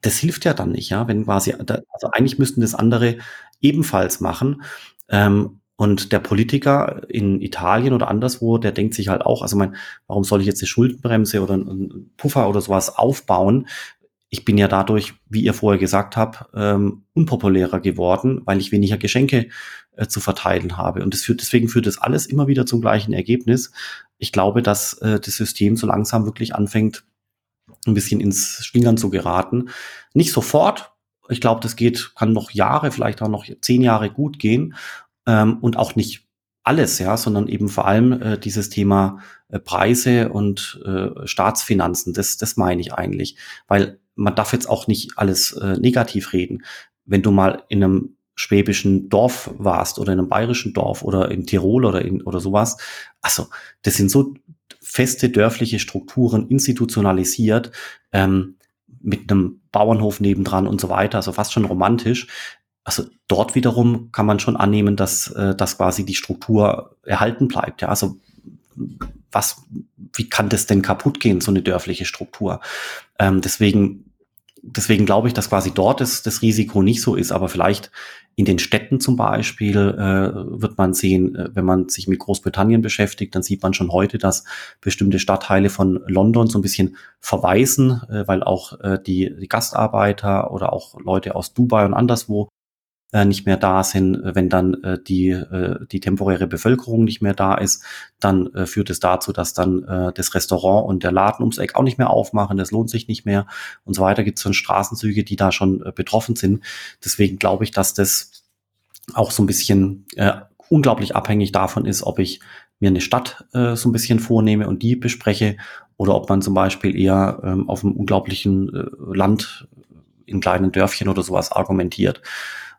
das hilft ja dann nicht, ja. Wenn quasi, also eigentlich müssten das andere ebenfalls machen. Ähm, und der Politiker in Italien oder anderswo, der denkt sich halt auch, also mein, warum soll ich jetzt eine Schuldenbremse oder einen Puffer oder sowas aufbauen? Ich bin ja dadurch, wie ihr vorher gesagt habt, ähm, unpopulärer geworden, weil ich weniger Geschenke äh, zu verteilen habe. Und führt, deswegen führt das alles immer wieder zum gleichen Ergebnis ich glaube, dass äh, das System so langsam wirklich anfängt, ein bisschen ins Schlingern zu geraten. Nicht sofort. Ich glaube, das geht, kann noch Jahre, vielleicht auch noch zehn Jahre gut gehen. Ähm, und auch nicht alles, ja, sondern eben vor allem äh, dieses Thema äh, Preise und äh, Staatsfinanzen. Das, das meine ich eigentlich. Weil man darf jetzt auch nicht alles äh, negativ reden. Wenn du mal in einem schwäbischen Dorf warst oder in einem bayerischen Dorf oder in Tirol oder in oder sowas. Also, das sind so feste dörfliche Strukturen institutionalisiert, ähm, mit einem Bauernhof nebendran und so weiter, also fast schon romantisch. Also dort wiederum kann man schon annehmen, dass, äh, dass quasi die Struktur erhalten bleibt. Ja, also was, wie kann das denn kaputt gehen, so eine dörfliche Struktur? Ähm, deswegen deswegen glaube ich, dass quasi dort das, das Risiko nicht so ist, aber vielleicht in den Städten zum Beispiel äh, wird man sehen, äh, wenn man sich mit Großbritannien beschäftigt, dann sieht man schon heute, dass bestimmte Stadtteile von London so ein bisschen verweisen, äh, weil auch äh, die, die Gastarbeiter oder auch Leute aus Dubai und anderswo äh, nicht mehr da sind, äh, wenn dann äh, die, äh, die temporäre Bevölkerung nicht mehr da ist, dann äh, führt es dazu, dass dann äh, das Restaurant und der Laden ums Eck auch nicht mehr aufmachen, das lohnt sich nicht mehr und so weiter. Gibt es dann Straßenzüge, die da schon äh, betroffen sind. Deswegen glaube ich, dass das auch so ein bisschen äh, unglaublich abhängig davon ist, ob ich mir eine Stadt äh, so ein bisschen vornehme und die bespreche oder ob man zum Beispiel eher ähm, auf einem unglaublichen äh, Land in kleinen Dörfchen oder sowas argumentiert.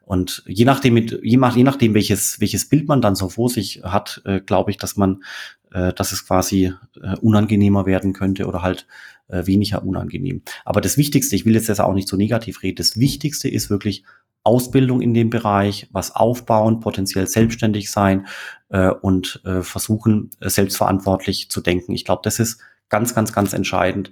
Und je nachdem, je, nach, je nachdem welches, welches Bild man dann so vor sich hat, äh, glaube ich, dass man, äh, dass es quasi äh, unangenehmer werden könnte oder halt äh, weniger unangenehm. Aber das Wichtigste, ich will jetzt das auch nicht so negativ reden, das Wichtigste ist wirklich Ausbildung in dem Bereich, was aufbauen, potenziell selbstständig sein äh, und äh, versuchen, äh, selbstverantwortlich zu denken. Ich glaube, das ist ganz, ganz, ganz entscheidend.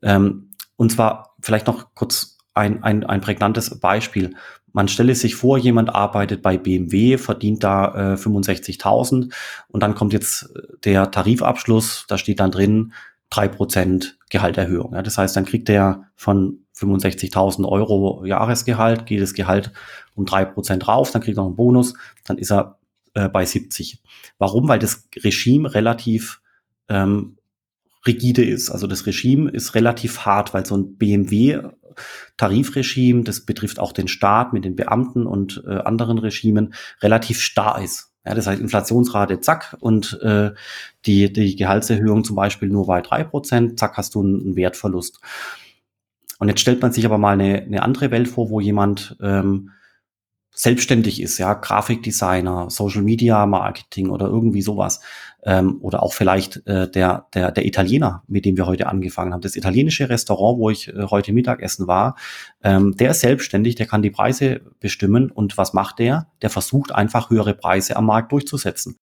Ähm, und zwar vielleicht noch kurz ein, ein, ein prägnantes Beispiel. Man stelle sich vor, jemand arbeitet bei BMW, verdient da äh, 65.000 und dann kommt jetzt äh, der Tarifabschluss, da steht dann drin drei Prozent Gehalterhöhung. Ja, das heißt, dann kriegt er von 65.000 Euro Jahresgehalt, geht das Gehalt um drei Prozent rauf, dann kriegt er noch einen Bonus, dann ist er äh, bei 70. Warum? Weil das Regime relativ ähm, rigide ist. Also das Regime ist relativ hart, weil so ein BMW Tarifregime, das betrifft auch den Staat mit den Beamten und äh, anderen Regimen, relativ starr ist. Ja, das heißt Inflationsrate, zack, und äh, die, die Gehaltserhöhung zum Beispiel nur bei drei Prozent, zack, hast du einen, Wertverlust. Und jetzt stellt man sich aber mal eine, eine andere Welt vor, wo jemand ähm, selbstständig ist, ja, Grafikdesigner, Social Media Marketing oder irgendwie sowas. Ähm, oder auch vielleicht äh, der, der, der Italiener, mit dem wir heute angefangen haben. Das italienische Restaurant, wo ich äh, heute Mittagessen war, ähm, der ist selbstständig, der kann die Preise bestimmen. Und was macht der? Der versucht einfach höhere Preise am Markt durchzusetzen.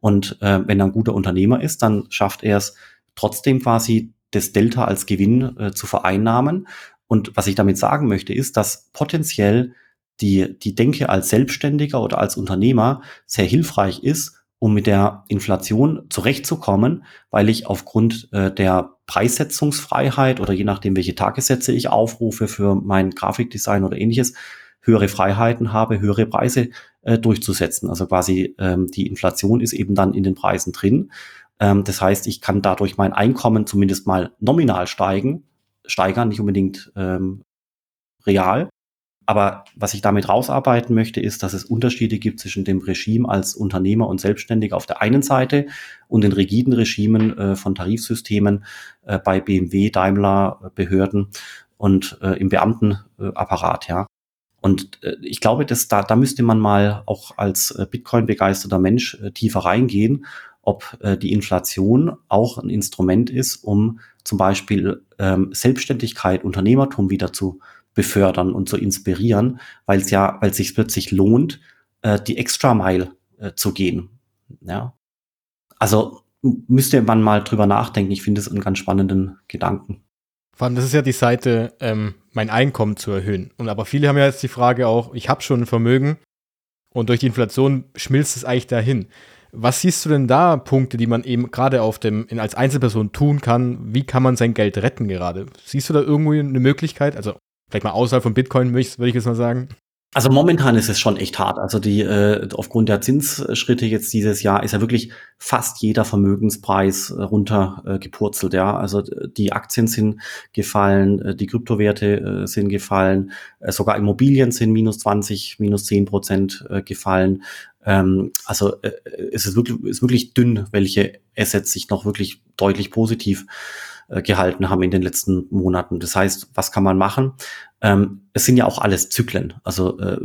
Und äh, wenn er ein guter Unternehmer ist, dann schafft er es trotzdem quasi das Delta als Gewinn äh, zu vereinnahmen. Und was ich damit sagen möchte, ist, dass potenziell die, die Denke als Selbstständiger oder als Unternehmer sehr hilfreich ist, um mit der Inflation zurechtzukommen, weil ich aufgrund äh, der Preissetzungsfreiheit oder je nachdem, welche Tagessätze ich aufrufe für mein Grafikdesign oder ähnliches, höhere Freiheiten habe, höhere Preise äh, durchzusetzen. Also quasi ähm, die Inflation ist eben dann in den Preisen drin. Ähm, das heißt, ich kann dadurch mein Einkommen zumindest mal nominal steigen, steigern, nicht unbedingt ähm, real. Aber was ich damit rausarbeiten möchte, ist, dass es Unterschiede gibt zwischen dem Regime als Unternehmer und Selbstständiger auf der einen Seite und den rigiden Regimen äh, von Tarifsystemen äh, bei BMW, Daimler, äh, Behörden und äh, im Beamtenapparat, ja. Und äh, ich glaube, dass da, da müsste man mal auch als äh, Bitcoin-begeisterter Mensch tiefer reingehen, ob die Inflation auch ein Instrument ist, um zum Beispiel ähm, Selbstständigkeit, Unternehmertum wieder zu befördern und zu inspirieren, weil es ja, weil es sich plötzlich lohnt, äh, die Extra Mile äh, zu gehen. Ja. Also müsste man mal drüber nachdenken. Ich finde es einen ganz spannenden Gedanken. Vor allem, das ist ja die Seite, ähm, mein Einkommen zu erhöhen. Und aber viele haben ja jetzt die Frage auch, ich habe schon ein Vermögen und durch die Inflation schmilzt es eigentlich dahin. Was siehst du denn da Punkte, die man eben gerade auf dem, als Einzelperson tun kann? Wie kann man sein Geld retten gerade? Siehst du da irgendwie eine Möglichkeit? Also vielleicht mal außerhalb von Bitcoin, würde ich jetzt mal sagen. Also momentan ist es schon echt hart. Also die äh, aufgrund der Zinsschritte jetzt dieses Jahr ist ja wirklich fast jeder Vermögenspreis äh, runter äh. Ja, also die Aktien sind gefallen, äh, die Kryptowerte äh, sind gefallen, äh, sogar Immobilien sind minus 20, minus 10 Prozent äh, gefallen. Ähm, also äh, es ist wirklich, ist wirklich dünn, welche Assets sich noch wirklich deutlich positiv äh, gehalten haben in den letzten Monaten. Das heißt, was kann man machen? Ähm, es sind ja auch alles Zyklen. Also äh,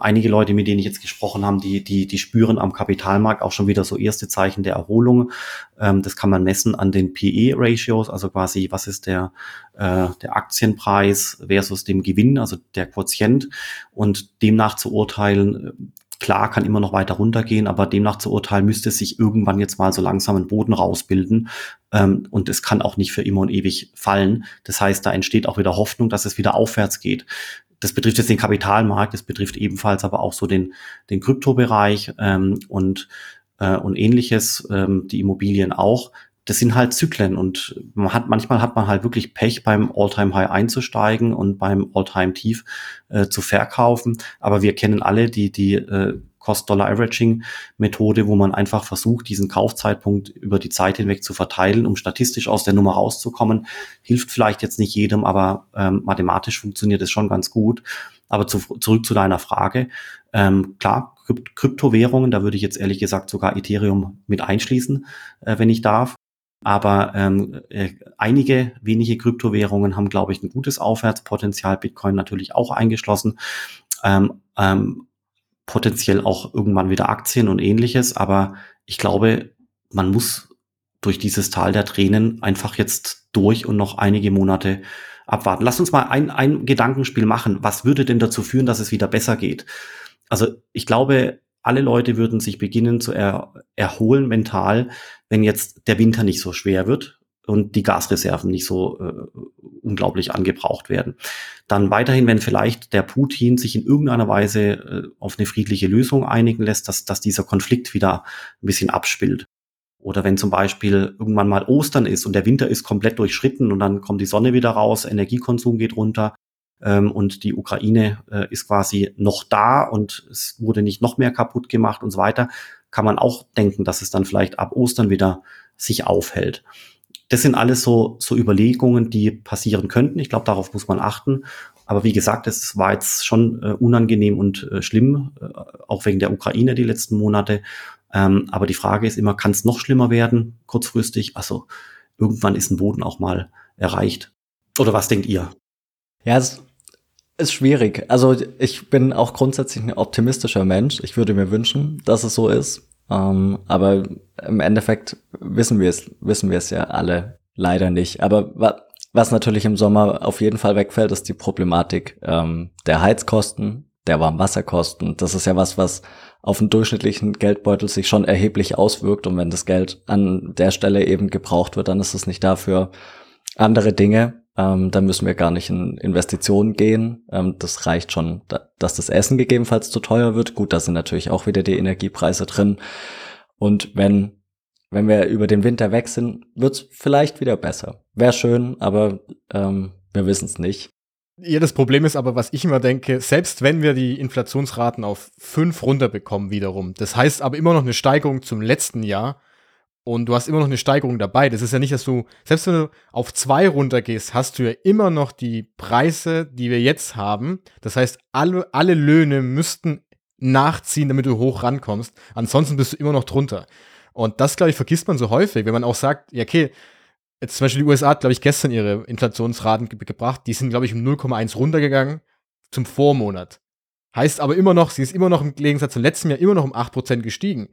einige Leute, mit denen ich jetzt gesprochen habe, die, die, die spüren am Kapitalmarkt auch schon wieder so erste Zeichen der Erholung. Ähm, das kann man messen an den PE-Ratios, also quasi, was ist der, äh, der Aktienpreis versus dem Gewinn, also der Quotient. Und demnach zu urteilen, Klar, kann immer noch weiter runtergehen, aber demnach zu urteilen, müsste sich irgendwann jetzt mal so langsam ein Boden rausbilden. Ähm, und es kann auch nicht für immer und ewig fallen. Das heißt, da entsteht auch wieder Hoffnung, dass es wieder aufwärts geht. Das betrifft jetzt den Kapitalmarkt, das betrifft ebenfalls aber auch so den, den Kryptobereich ähm, und, äh, und ähnliches, ähm, die Immobilien auch das sind halt Zyklen und man hat, manchmal hat man halt wirklich Pech beim All-Time-High einzusteigen und beim All-Time-Tief äh, zu verkaufen. Aber wir kennen alle die, die äh, Cost-Dollar-Averaging-Methode, wo man einfach versucht, diesen Kaufzeitpunkt über die Zeit hinweg zu verteilen, um statistisch aus der Nummer rauszukommen. Hilft vielleicht jetzt nicht jedem, aber ähm, mathematisch funktioniert es schon ganz gut. Aber zu, zurück zu deiner Frage. Ähm, klar, Kryptowährungen, da würde ich jetzt ehrlich gesagt sogar Ethereum mit einschließen, äh, wenn ich darf. Aber ähm, äh, einige wenige Kryptowährungen haben, glaube ich, ein gutes Aufwärtspotenzial. Bitcoin natürlich auch eingeschlossen. Ähm, ähm, potenziell auch irgendwann wieder Aktien und ähnliches. Aber ich glaube, man muss durch dieses Tal der Tränen einfach jetzt durch und noch einige Monate abwarten. Lass uns mal ein, ein Gedankenspiel machen. Was würde denn dazu führen, dass es wieder besser geht? Also ich glaube, alle Leute würden sich beginnen zu er, erholen mental, wenn jetzt der Winter nicht so schwer wird und die Gasreserven nicht so äh, unglaublich angebraucht werden. Dann weiterhin, wenn vielleicht der Putin sich in irgendeiner Weise äh, auf eine friedliche Lösung einigen lässt, dass, dass dieser Konflikt wieder ein bisschen abspielt. Oder wenn zum Beispiel irgendwann mal Ostern ist und der Winter ist komplett durchschritten und dann kommt die Sonne wieder raus, Energiekonsum geht runter, ähm, und die Ukraine äh, ist quasi noch da und es wurde nicht noch mehr kaputt gemacht und so weiter, kann man auch denken, dass es dann vielleicht ab Ostern wieder sich aufhält. Das sind alles so, so Überlegungen, die passieren könnten. Ich glaube, darauf muss man achten. Aber wie gesagt, es war jetzt schon äh, unangenehm und äh, schlimm, äh, auch wegen der Ukraine die letzten Monate. Ähm, aber die Frage ist immer, kann es noch schlimmer werden, kurzfristig? Also irgendwann ist ein Boden auch mal erreicht. Oder was denkt ihr? Ja, es ist schwierig. Also ich bin auch grundsätzlich ein optimistischer Mensch. Ich würde mir wünschen, dass es so ist. Ähm, aber im Endeffekt wissen wir es, wissen wir es ja alle leider nicht. Aber wa was natürlich im Sommer auf jeden Fall wegfällt, ist die Problematik ähm, der Heizkosten, der Warmwasserkosten. Das ist ja was, was auf einen durchschnittlichen Geldbeutel sich schon erheblich auswirkt. Und wenn das Geld an der Stelle eben gebraucht wird, dann ist es nicht dafür andere Dinge ähm, dann müssen wir gar nicht in Investitionen gehen. Ähm, das reicht schon, da, dass das Essen gegebenenfalls zu teuer wird. Gut, da sind natürlich auch wieder die Energiepreise drin. Und wenn, wenn wir über den Winter weg sind, wird's vielleicht wieder besser. Wäre schön, aber ähm, wir wissen es nicht. Ja, das Problem ist aber, was ich immer denke, selbst wenn wir die Inflationsraten auf fünf runterbekommen wiederum, das heißt aber immer noch eine Steigerung zum letzten Jahr, und du hast immer noch eine Steigerung dabei. Das ist ja nicht, dass du, selbst wenn du auf zwei runtergehst, hast du ja immer noch die Preise, die wir jetzt haben. Das heißt, alle, alle Löhne müssten nachziehen, damit du hoch rankommst. Ansonsten bist du immer noch drunter. Und das, glaube ich, vergisst man so häufig, wenn man auch sagt, ja, okay, jetzt zum Beispiel die USA hat, glaube ich, gestern ihre Inflationsraten ge gebracht. Die sind, glaube ich, um 0,1 runtergegangen zum Vormonat. Heißt aber immer noch, sie ist immer noch im Gegensatz zum letzten Jahr immer noch um 8% gestiegen.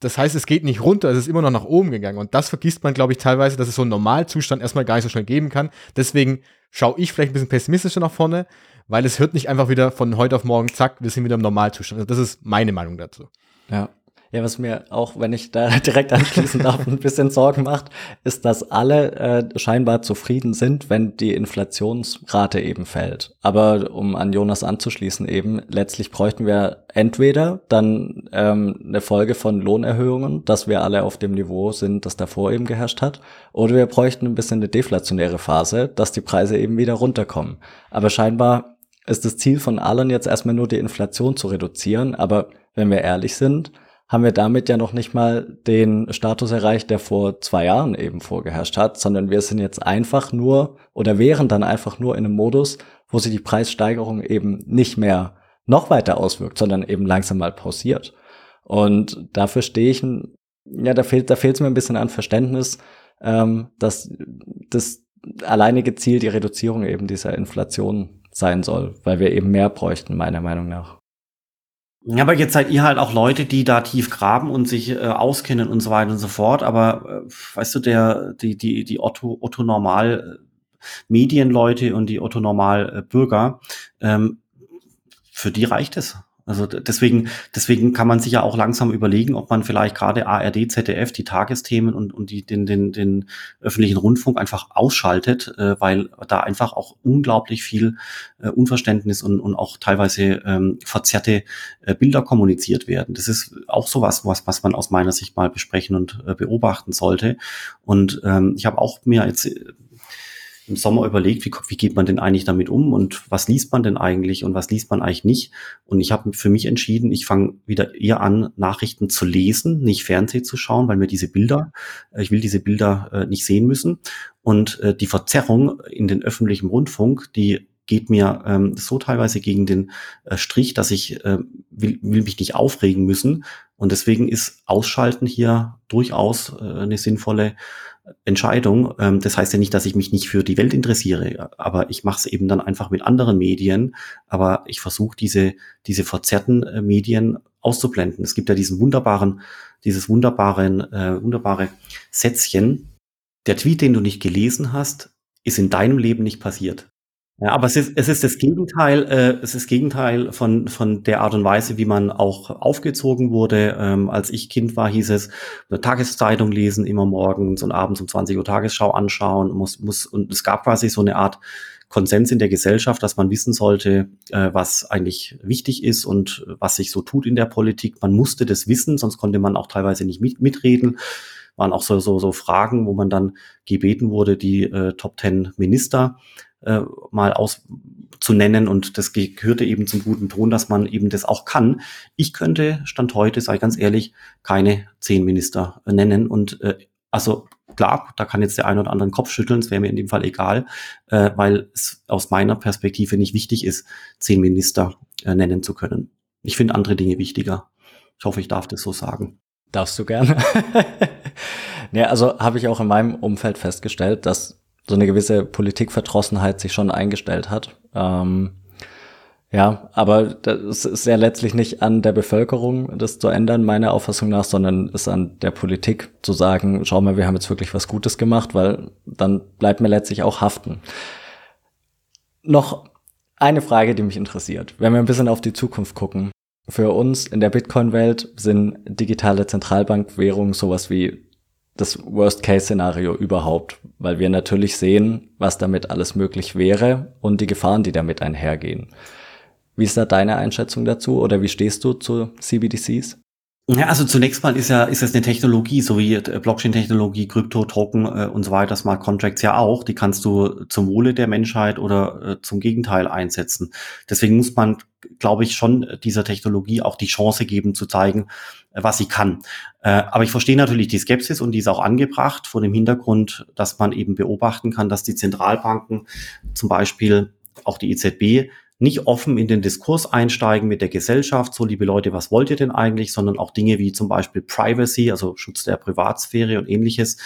Das heißt, es geht nicht runter, es ist immer noch nach oben gegangen. Und das vergisst man, glaube ich, teilweise, dass es so einen Normalzustand erstmal gar nicht so schnell geben kann. Deswegen schaue ich vielleicht ein bisschen pessimistischer nach vorne, weil es hört nicht einfach wieder von heute auf morgen, zack, wir sind wieder im Normalzustand. Also das ist meine Meinung dazu. Ja. Ja, was mir auch, wenn ich da [laughs] direkt anschließen darf, ein bisschen Sorgen macht, ist, dass alle äh, scheinbar zufrieden sind, wenn die Inflationsrate eben fällt. Aber um an Jonas anzuschließen eben, letztlich bräuchten wir entweder dann ähm, eine Folge von Lohnerhöhungen, dass wir alle auf dem Niveau sind, das davor eben geherrscht hat, oder wir bräuchten ein bisschen eine deflationäre Phase, dass die Preise eben wieder runterkommen. Aber scheinbar ist das Ziel von allen jetzt erstmal nur die Inflation zu reduzieren, aber wenn wir ehrlich sind, haben wir damit ja noch nicht mal den Status erreicht, der vor zwei Jahren eben vorgeherrscht hat, sondern wir sind jetzt einfach nur oder wären dann einfach nur in einem Modus, wo sich die Preissteigerung eben nicht mehr noch weiter auswirkt, sondern eben langsam mal pausiert. Und dafür stehe ich, ja, da fehlt, da fehlt es mir ein bisschen an Verständnis, ähm, dass das alleinige Ziel die Reduzierung eben dieser Inflation sein soll, weil wir eben mehr bräuchten, meiner Meinung nach. Ja, aber jetzt seid ihr halt auch Leute, die da tief graben und sich äh, auskennen und so weiter und so fort. Aber äh, weißt du, der, die, die, die Otto, Otto Normal äh, Medienleute und die Otto Normal äh, Bürger, ähm, für die reicht es. Also deswegen, deswegen kann man sich ja auch langsam überlegen, ob man vielleicht gerade ARD, ZDF, die Tagesthemen und, und die, den, den, den öffentlichen Rundfunk einfach ausschaltet, äh, weil da einfach auch unglaublich viel äh, Unverständnis und, und auch teilweise ähm, verzerrte äh, Bilder kommuniziert werden. Das ist auch sowas, was, was man aus meiner Sicht mal besprechen und äh, beobachten sollte. Und ähm, ich habe auch mir jetzt im Sommer überlegt, wie, wie geht man denn eigentlich damit um und was liest man denn eigentlich und was liest man eigentlich nicht. Und ich habe für mich entschieden, ich fange wieder eher an, Nachrichten zu lesen, nicht Fernsehen zu schauen, weil mir diese Bilder, äh, ich will diese Bilder äh, nicht sehen müssen. Und äh, die Verzerrung in den öffentlichen Rundfunk, die geht mir ähm, so teilweise gegen den äh, Strich, dass ich äh, will, will mich nicht aufregen müssen. Und deswegen ist Ausschalten hier durchaus äh, eine sinnvolle Entscheidung. Ähm, das heißt ja nicht, dass ich mich nicht für die Welt interessiere, aber ich mache es eben dann einfach mit anderen Medien. Aber ich versuche diese, diese verzerrten äh, Medien auszublenden. Es gibt ja diesen wunderbaren, dieses wunderbaren, äh, wunderbare Sätzchen. Der Tweet, den du nicht gelesen hast, ist in deinem Leben nicht passiert. Ja, aber es ist, es ist das Gegenteil, äh, es ist Gegenteil von, von der Art und Weise, wie man auch aufgezogen wurde. Ähm, als ich Kind war, hieß es, eine Tageszeitung lesen, immer morgens und abends um 20 Uhr Tagesschau anschauen, muss, muss, und es gab quasi so eine Art Konsens in der Gesellschaft, dass man wissen sollte, äh, was eigentlich wichtig ist und was sich so tut in der Politik. Man musste das wissen, sonst konnte man auch teilweise nicht mit, mitreden waren auch so, so, so Fragen, wo man dann gebeten wurde, die äh, Top Ten Minister äh, mal aus zu nennen und das gehörte eben zum guten Ton, dass man eben das auch kann. Ich könnte, Stand heute, sei ganz ehrlich, keine zehn Minister äh, nennen und äh, also klar, da kann jetzt der ein oder andere Kopf schütteln, es wäre mir in dem Fall egal, äh, weil es aus meiner Perspektive nicht wichtig ist, zehn Minister äh, nennen zu können. Ich finde andere Dinge wichtiger. Ich hoffe, ich darf das so sagen. Darfst du gerne. [laughs] ja, also habe ich auch in meinem Umfeld festgestellt, dass so eine gewisse Politikverdrossenheit sich schon eingestellt hat. Ähm, ja, aber das ist ja letztlich nicht an der Bevölkerung, das zu ändern, meiner Auffassung nach, sondern ist an der Politik zu sagen, schau mal, wir haben jetzt wirklich was Gutes gemacht, weil dann bleibt mir letztlich auch haften. Noch eine Frage, die mich interessiert. Wenn wir ein bisschen auf die Zukunft gucken. Für uns in der Bitcoin-Welt sind digitale Zentralbankwährungen sowas wie das Worst-Case-Szenario überhaupt, weil wir natürlich sehen, was damit alles möglich wäre und die Gefahren, die damit einhergehen. Wie ist da deine Einschätzung dazu oder wie stehst du zu CBDCs? Ja, also zunächst mal ist ja ist es eine Technologie, so wie äh, Blockchain-Technologie, Krypto, Token äh, und so weiter, Smart Contracts ja auch. Die kannst du zum Wohle der Menschheit oder äh, zum Gegenteil einsetzen. Deswegen muss man, glaube ich, schon dieser Technologie auch die Chance geben zu zeigen, äh, was sie kann. Äh, aber ich verstehe natürlich die Skepsis und die ist auch angebracht vor dem Hintergrund, dass man eben beobachten kann, dass die Zentralbanken zum Beispiel auch die EZB nicht offen in den Diskurs einsteigen mit der Gesellschaft, so liebe Leute, was wollt ihr denn eigentlich, sondern auch Dinge wie zum Beispiel Privacy, also Schutz der Privatsphäre und ähnliches,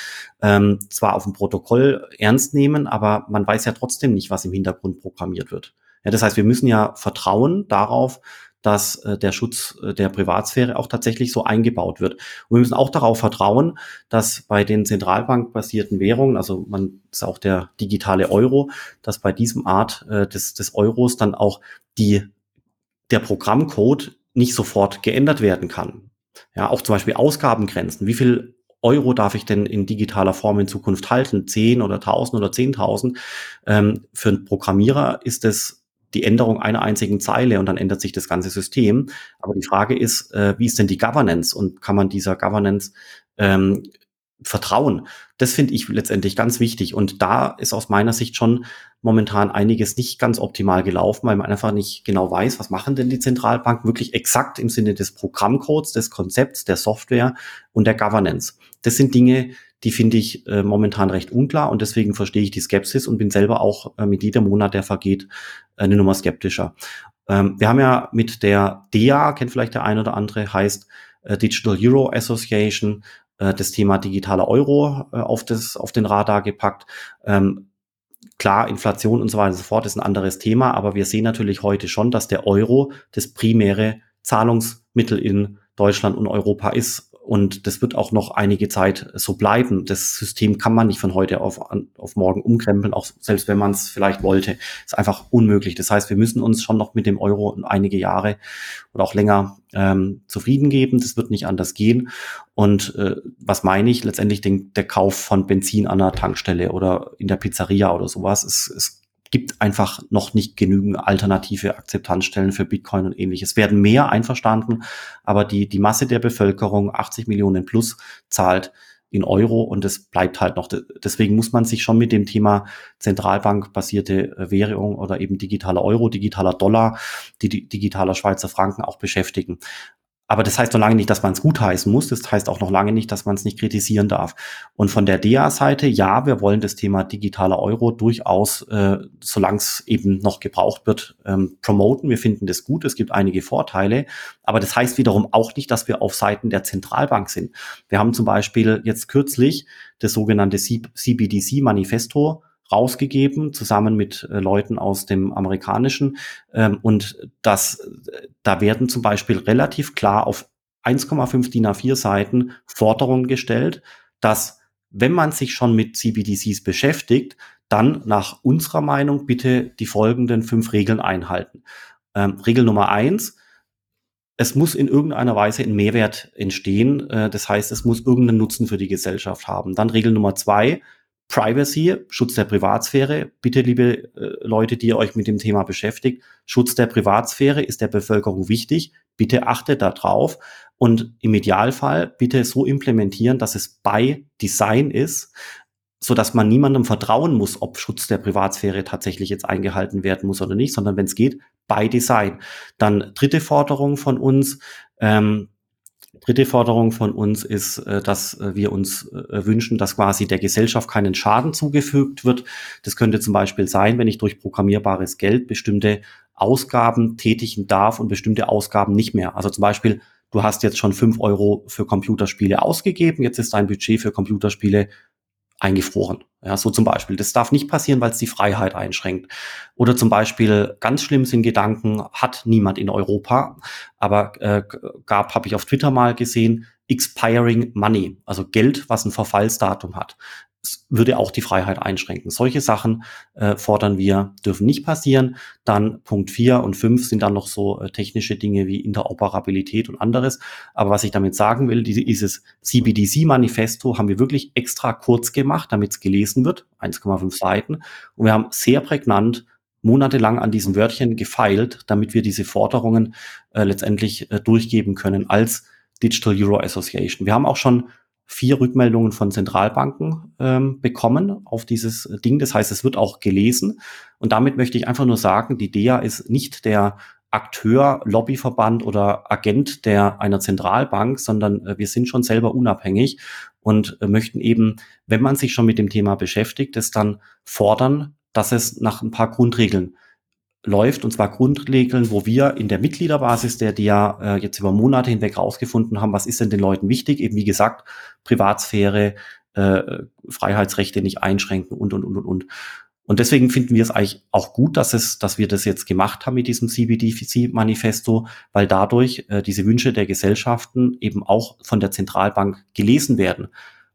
ähm, zwar auf dem Protokoll ernst nehmen, aber man weiß ja trotzdem nicht, was im Hintergrund programmiert wird. Ja, das heißt, wir müssen ja vertrauen darauf, dass äh, der Schutz äh, der Privatsphäre auch tatsächlich so eingebaut wird. Und wir müssen auch darauf vertrauen, dass bei den zentralbankbasierten Währungen, also man ist auch der digitale Euro, dass bei diesem Art äh, des, des Euros dann auch die, der Programmcode nicht sofort geändert werden kann. Ja, auch zum Beispiel Ausgabengrenzen. Wie viel Euro darf ich denn in digitaler Form in Zukunft halten? 10 oder 1000 oder 10.000? Ähm, für einen Programmierer ist es die Änderung einer einzigen Zeile und dann ändert sich das ganze System. Aber die Frage ist, äh, wie ist denn die Governance und kann man dieser Governance ähm, vertrauen? Das finde ich letztendlich ganz wichtig. Und da ist aus meiner Sicht schon momentan einiges nicht ganz optimal gelaufen, weil man einfach nicht genau weiß, was machen denn die Zentralbanken wirklich exakt im Sinne des Programmcodes, des Konzepts, der Software und der Governance. Das sind Dinge, die finde ich äh, momentan recht unklar und deswegen verstehe ich die Skepsis und bin selber auch äh, mit jedem Monat, der vergeht, eine Nummer skeptischer. Ähm, wir haben ja mit der DEA, kennt vielleicht der ein oder andere, heißt äh, Digital Euro Association, äh, das Thema digitaler Euro äh, auf, das, auf den Radar gepackt. Ähm, klar, Inflation und so weiter und so fort ist ein anderes Thema, aber wir sehen natürlich heute schon, dass der Euro das primäre Zahlungsmittel in Deutschland und Europa ist und das wird auch noch einige Zeit so bleiben. Das System kann man nicht von heute auf, auf morgen umkrempeln, auch selbst wenn man es vielleicht wollte. Ist einfach unmöglich. Das heißt, wir müssen uns schon noch mit dem Euro einige Jahre oder auch länger ähm, zufrieden geben. Das wird nicht anders gehen. Und äh, was meine ich? Letztendlich den, der Kauf von Benzin an einer Tankstelle oder in der Pizzeria oder sowas. Es, es gibt einfach noch nicht genügend alternative Akzeptanzstellen für Bitcoin und ähnliches. Werden mehr einverstanden, aber die, die Masse der Bevölkerung, 80 Millionen plus, zahlt in Euro und es bleibt halt noch. Deswegen muss man sich schon mit dem Thema zentralbankbasierte äh, Währung oder eben digitaler Euro, digitaler Dollar, die digitaler Schweizer Franken auch beschäftigen. Aber das heißt noch lange nicht, dass man es gutheißen muss. Das heißt auch noch lange nicht, dass man es nicht kritisieren darf. Und von der DEA-Seite, ja, wir wollen das Thema digitaler Euro durchaus, äh, solange es eben noch gebraucht wird, ähm, promoten. Wir finden das gut. Es gibt einige Vorteile. Aber das heißt wiederum auch nicht, dass wir auf Seiten der Zentralbank sind. Wir haben zum Beispiel jetzt kürzlich das sogenannte CBDC-Manifesto rausgegeben, zusammen mit äh, Leuten aus dem amerikanischen. Ähm, und das, da werden zum Beispiel relativ klar auf 1,5 DIN A4 Seiten Forderungen gestellt, dass wenn man sich schon mit CBDCs beschäftigt, dann nach unserer Meinung bitte die folgenden fünf Regeln einhalten. Ähm, Regel Nummer eins, es muss in irgendeiner Weise ein Mehrwert entstehen. Äh, das heißt, es muss irgendeinen Nutzen für die Gesellschaft haben. Dann Regel Nummer zwei, Privacy, Schutz der Privatsphäre. Bitte, liebe äh, Leute, die ihr euch mit dem Thema beschäftigt, Schutz der Privatsphäre ist der Bevölkerung wichtig. Bitte achtet darauf und im Idealfall bitte so implementieren, dass es bei Design ist, so dass man niemandem vertrauen muss, ob Schutz der Privatsphäre tatsächlich jetzt eingehalten werden muss oder nicht, sondern wenn es geht, bei Design. Dann dritte Forderung von uns, ähm, Dritte Forderung von uns ist, äh, dass äh, wir uns äh, wünschen, dass quasi der Gesellschaft keinen Schaden zugefügt wird. Das könnte zum Beispiel sein, wenn ich durch programmierbares Geld bestimmte Ausgaben tätigen darf und bestimmte Ausgaben nicht mehr. Also zum Beispiel, du hast jetzt schon fünf Euro für Computerspiele ausgegeben, jetzt ist dein Budget für Computerspiele eingefroren. Ja, so zum Beispiel. Das darf nicht passieren, weil es die Freiheit einschränkt. Oder zum Beispiel, ganz schlimm sind Gedanken, hat niemand in Europa, aber äh, gab, habe ich auf Twitter mal gesehen, expiring money, also Geld, was ein Verfallsdatum hat würde auch die Freiheit einschränken. Solche Sachen äh, fordern wir, dürfen nicht passieren. Dann Punkt vier und fünf sind dann noch so äh, technische Dinge wie Interoperabilität und anderes. Aber was ich damit sagen will, dieses CBDC-Manifesto haben wir wirklich extra kurz gemacht, damit es gelesen wird, 1,5 Seiten. Und wir haben sehr prägnant monatelang an diesen Wörtchen gefeilt, damit wir diese Forderungen äh, letztendlich äh, durchgeben können als Digital Euro Association. Wir haben auch schon vier Rückmeldungen von Zentralbanken ähm, bekommen auf dieses Ding. Das heißt, es wird auch gelesen. Und damit möchte ich einfach nur sagen, die DEA ist nicht der Akteur, Lobbyverband oder Agent der einer Zentralbank, sondern äh, wir sind schon selber unabhängig und äh, möchten eben, wenn man sich schon mit dem Thema beschäftigt, es dann fordern, dass es nach ein paar Grundregeln läuft, und zwar Grundregeln, wo wir in der Mitgliederbasis, der die ja äh, jetzt über Monate hinweg rausgefunden haben, was ist denn den Leuten wichtig, eben wie gesagt, Privatsphäre, äh, Freiheitsrechte nicht einschränken und, und, und, und, und. Und deswegen finden wir es eigentlich auch gut, dass es, dass wir das jetzt gemacht haben mit diesem CBDC-Manifesto, weil dadurch äh, diese Wünsche der Gesellschaften eben auch von der Zentralbank gelesen werden.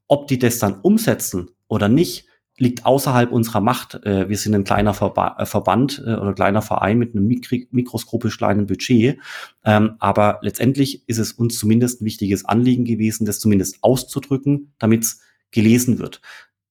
Ob die das dann umsetzen oder nicht, liegt außerhalb unserer Macht. Äh, wir sind ein kleiner Verba äh, Verband äh, oder kleiner Verein mit einem mikroskopisch kleinen Budget. Ähm, aber letztendlich ist es uns zumindest ein wichtiges Anliegen gewesen, das zumindest auszudrücken, damit es gelesen wird.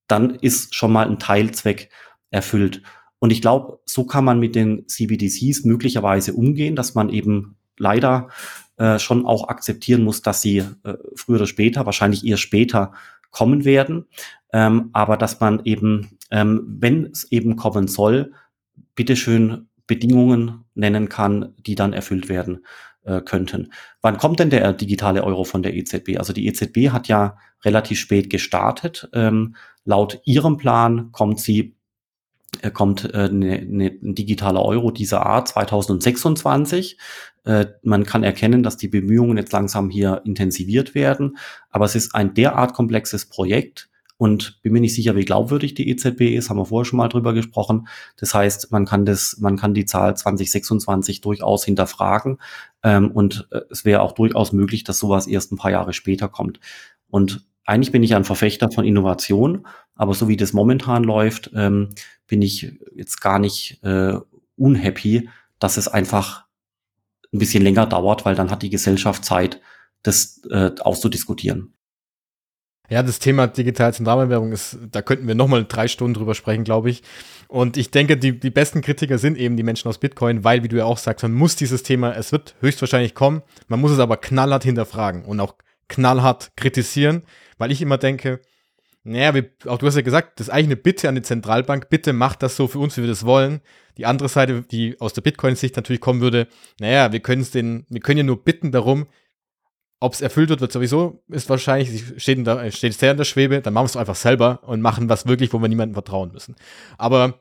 Dann ist schon mal ein Teilzweck erfüllt. Und ich glaube, so kann man mit den CBDCs möglicherweise umgehen, dass man eben leider äh, schon auch akzeptieren muss, dass sie äh, früher oder später, wahrscheinlich eher später, kommen werden ähm, aber dass man eben, ähm, wenn es eben kommen soll, bitteschön Bedingungen nennen kann, die dann erfüllt werden äh, könnten. Wann kommt denn der digitale Euro von der EZB? Also die EZB hat ja relativ spät gestartet. Ähm, laut ihrem Plan kommt sie kommt äh, ne, ne, ein digitaler Euro dieser Art 2026. Äh, man kann erkennen, dass die Bemühungen jetzt langsam hier intensiviert werden, aber es ist ein derart komplexes Projekt, und bin mir nicht sicher, wie glaubwürdig die EZB ist, haben wir vorher schon mal drüber gesprochen. Das heißt, man kann das, man kann die Zahl 2026 durchaus hinterfragen ähm, und äh, es wäre auch durchaus möglich, dass sowas erst ein paar Jahre später kommt. Und eigentlich bin ich ein Verfechter von Innovation, aber so wie das momentan läuft, ähm, bin ich jetzt gar nicht äh, unhappy, dass es einfach ein bisschen länger dauert, weil dann hat die Gesellschaft Zeit, das äh, auszudiskutieren. Ja, das Thema digitale Zentralbankwährung ist, da könnten wir nochmal drei Stunden drüber sprechen, glaube ich. Und ich denke, die, die besten Kritiker sind eben die Menschen aus Bitcoin, weil, wie du ja auch sagst, man muss dieses Thema, es wird höchstwahrscheinlich kommen, man muss es aber knallhart hinterfragen und auch knallhart kritisieren, weil ich immer denke, naja, wie, auch du hast ja gesagt, das ist eigentlich eine Bitte an die Zentralbank, bitte macht das so für uns, wie wir das wollen. Die andere Seite, die aus der Bitcoin-Sicht natürlich kommen würde, naja, wir können es den, wir können ja nur bitten darum, ob es erfüllt wird, wird sowieso, ist wahrscheinlich, steht, der, steht sehr in der Schwebe, dann machen wir es einfach selber und machen was wirklich, wo wir niemandem vertrauen müssen. Aber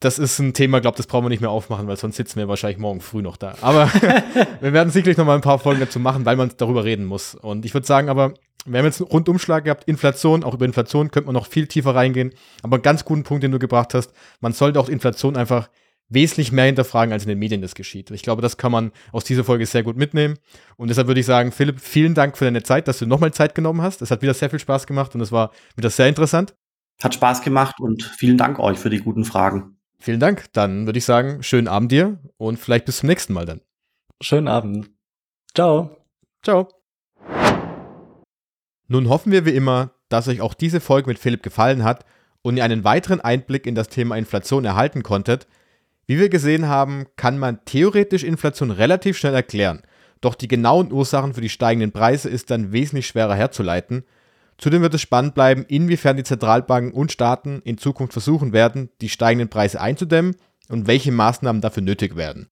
das ist ein Thema, glaube das brauchen wir nicht mehr aufmachen, weil sonst sitzen wir wahrscheinlich morgen früh noch da. Aber [laughs] wir werden sicherlich noch mal ein paar Folgen dazu machen, weil man darüber reden muss. Und ich würde sagen, aber wir haben jetzt einen Rundumschlag gehabt, Inflation, auch über Inflation könnte man noch viel tiefer reingehen. Aber einen ganz guten Punkt, den du gebracht hast, man sollte auch Inflation einfach wesentlich mehr hinterfragen, als in den Medien das geschieht. Ich glaube, das kann man aus dieser Folge sehr gut mitnehmen. Und deshalb würde ich sagen, Philipp, vielen Dank für deine Zeit, dass du nochmal Zeit genommen hast. Es hat wieder sehr viel Spaß gemacht und es war wieder sehr interessant. Hat Spaß gemacht und vielen Dank euch für die guten Fragen. Vielen Dank. Dann würde ich sagen, schönen Abend dir und vielleicht bis zum nächsten Mal dann. Schönen Abend. Ciao. Ciao. Nun hoffen wir wie immer, dass euch auch diese Folge mit Philipp gefallen hat und ihr einen weiteren Einblick in das Thema Inflation erhalten konntet. Wie wir gesehen haben, kann man theoretisch Inflation relativ schnell erklären, doch die genauen Ursachen für die steigenden Preise ist dann wesentlich schwerer herzuleiten. Zudem wird es spannend bleiben, inwiefern die Zentralbanken und Staaten in Zukunft versuchen werden, die steigenden Preise einzudämmen und welche Maßnahmen dafür nötig werden.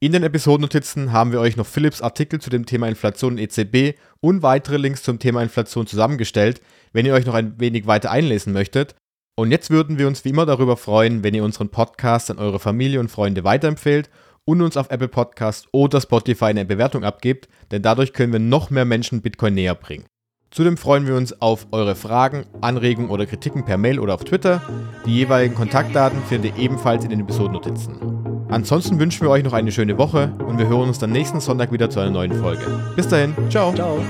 In den Episodennotizen haben wir euch noch Philips Artikel zu dem Thema Inflation und EZB und weitere Links zum Thema Inflation zusammengestellt, wenn ihr euch noch ein wenig weiter einlesen möchtet. Und jetzt würden wir uns wie immer darüber freuen, wenn ihr unseren Podcast an eure Familie und Freunde weiterempfehlt und uns auf Apple Podcast oder Spotify eine Bewertung abgebt, denn dadurch können wir noch mehr Menschen Bitcoin näher bringen. Zudem freuen wir uns auf eure Fragen, Anregungen oder Kritiken per Mail oder auf Twitter. Die jeweiligen Kontaktdaten findet ihr ebenfalls in den Episodennotizen. Ansonsten wünschen wir euch noch eine schöne Woche und wir hören uns dann nächsten Sonntag wieder zu einer neuen Folge. Bis dahin, ciao. Ciao.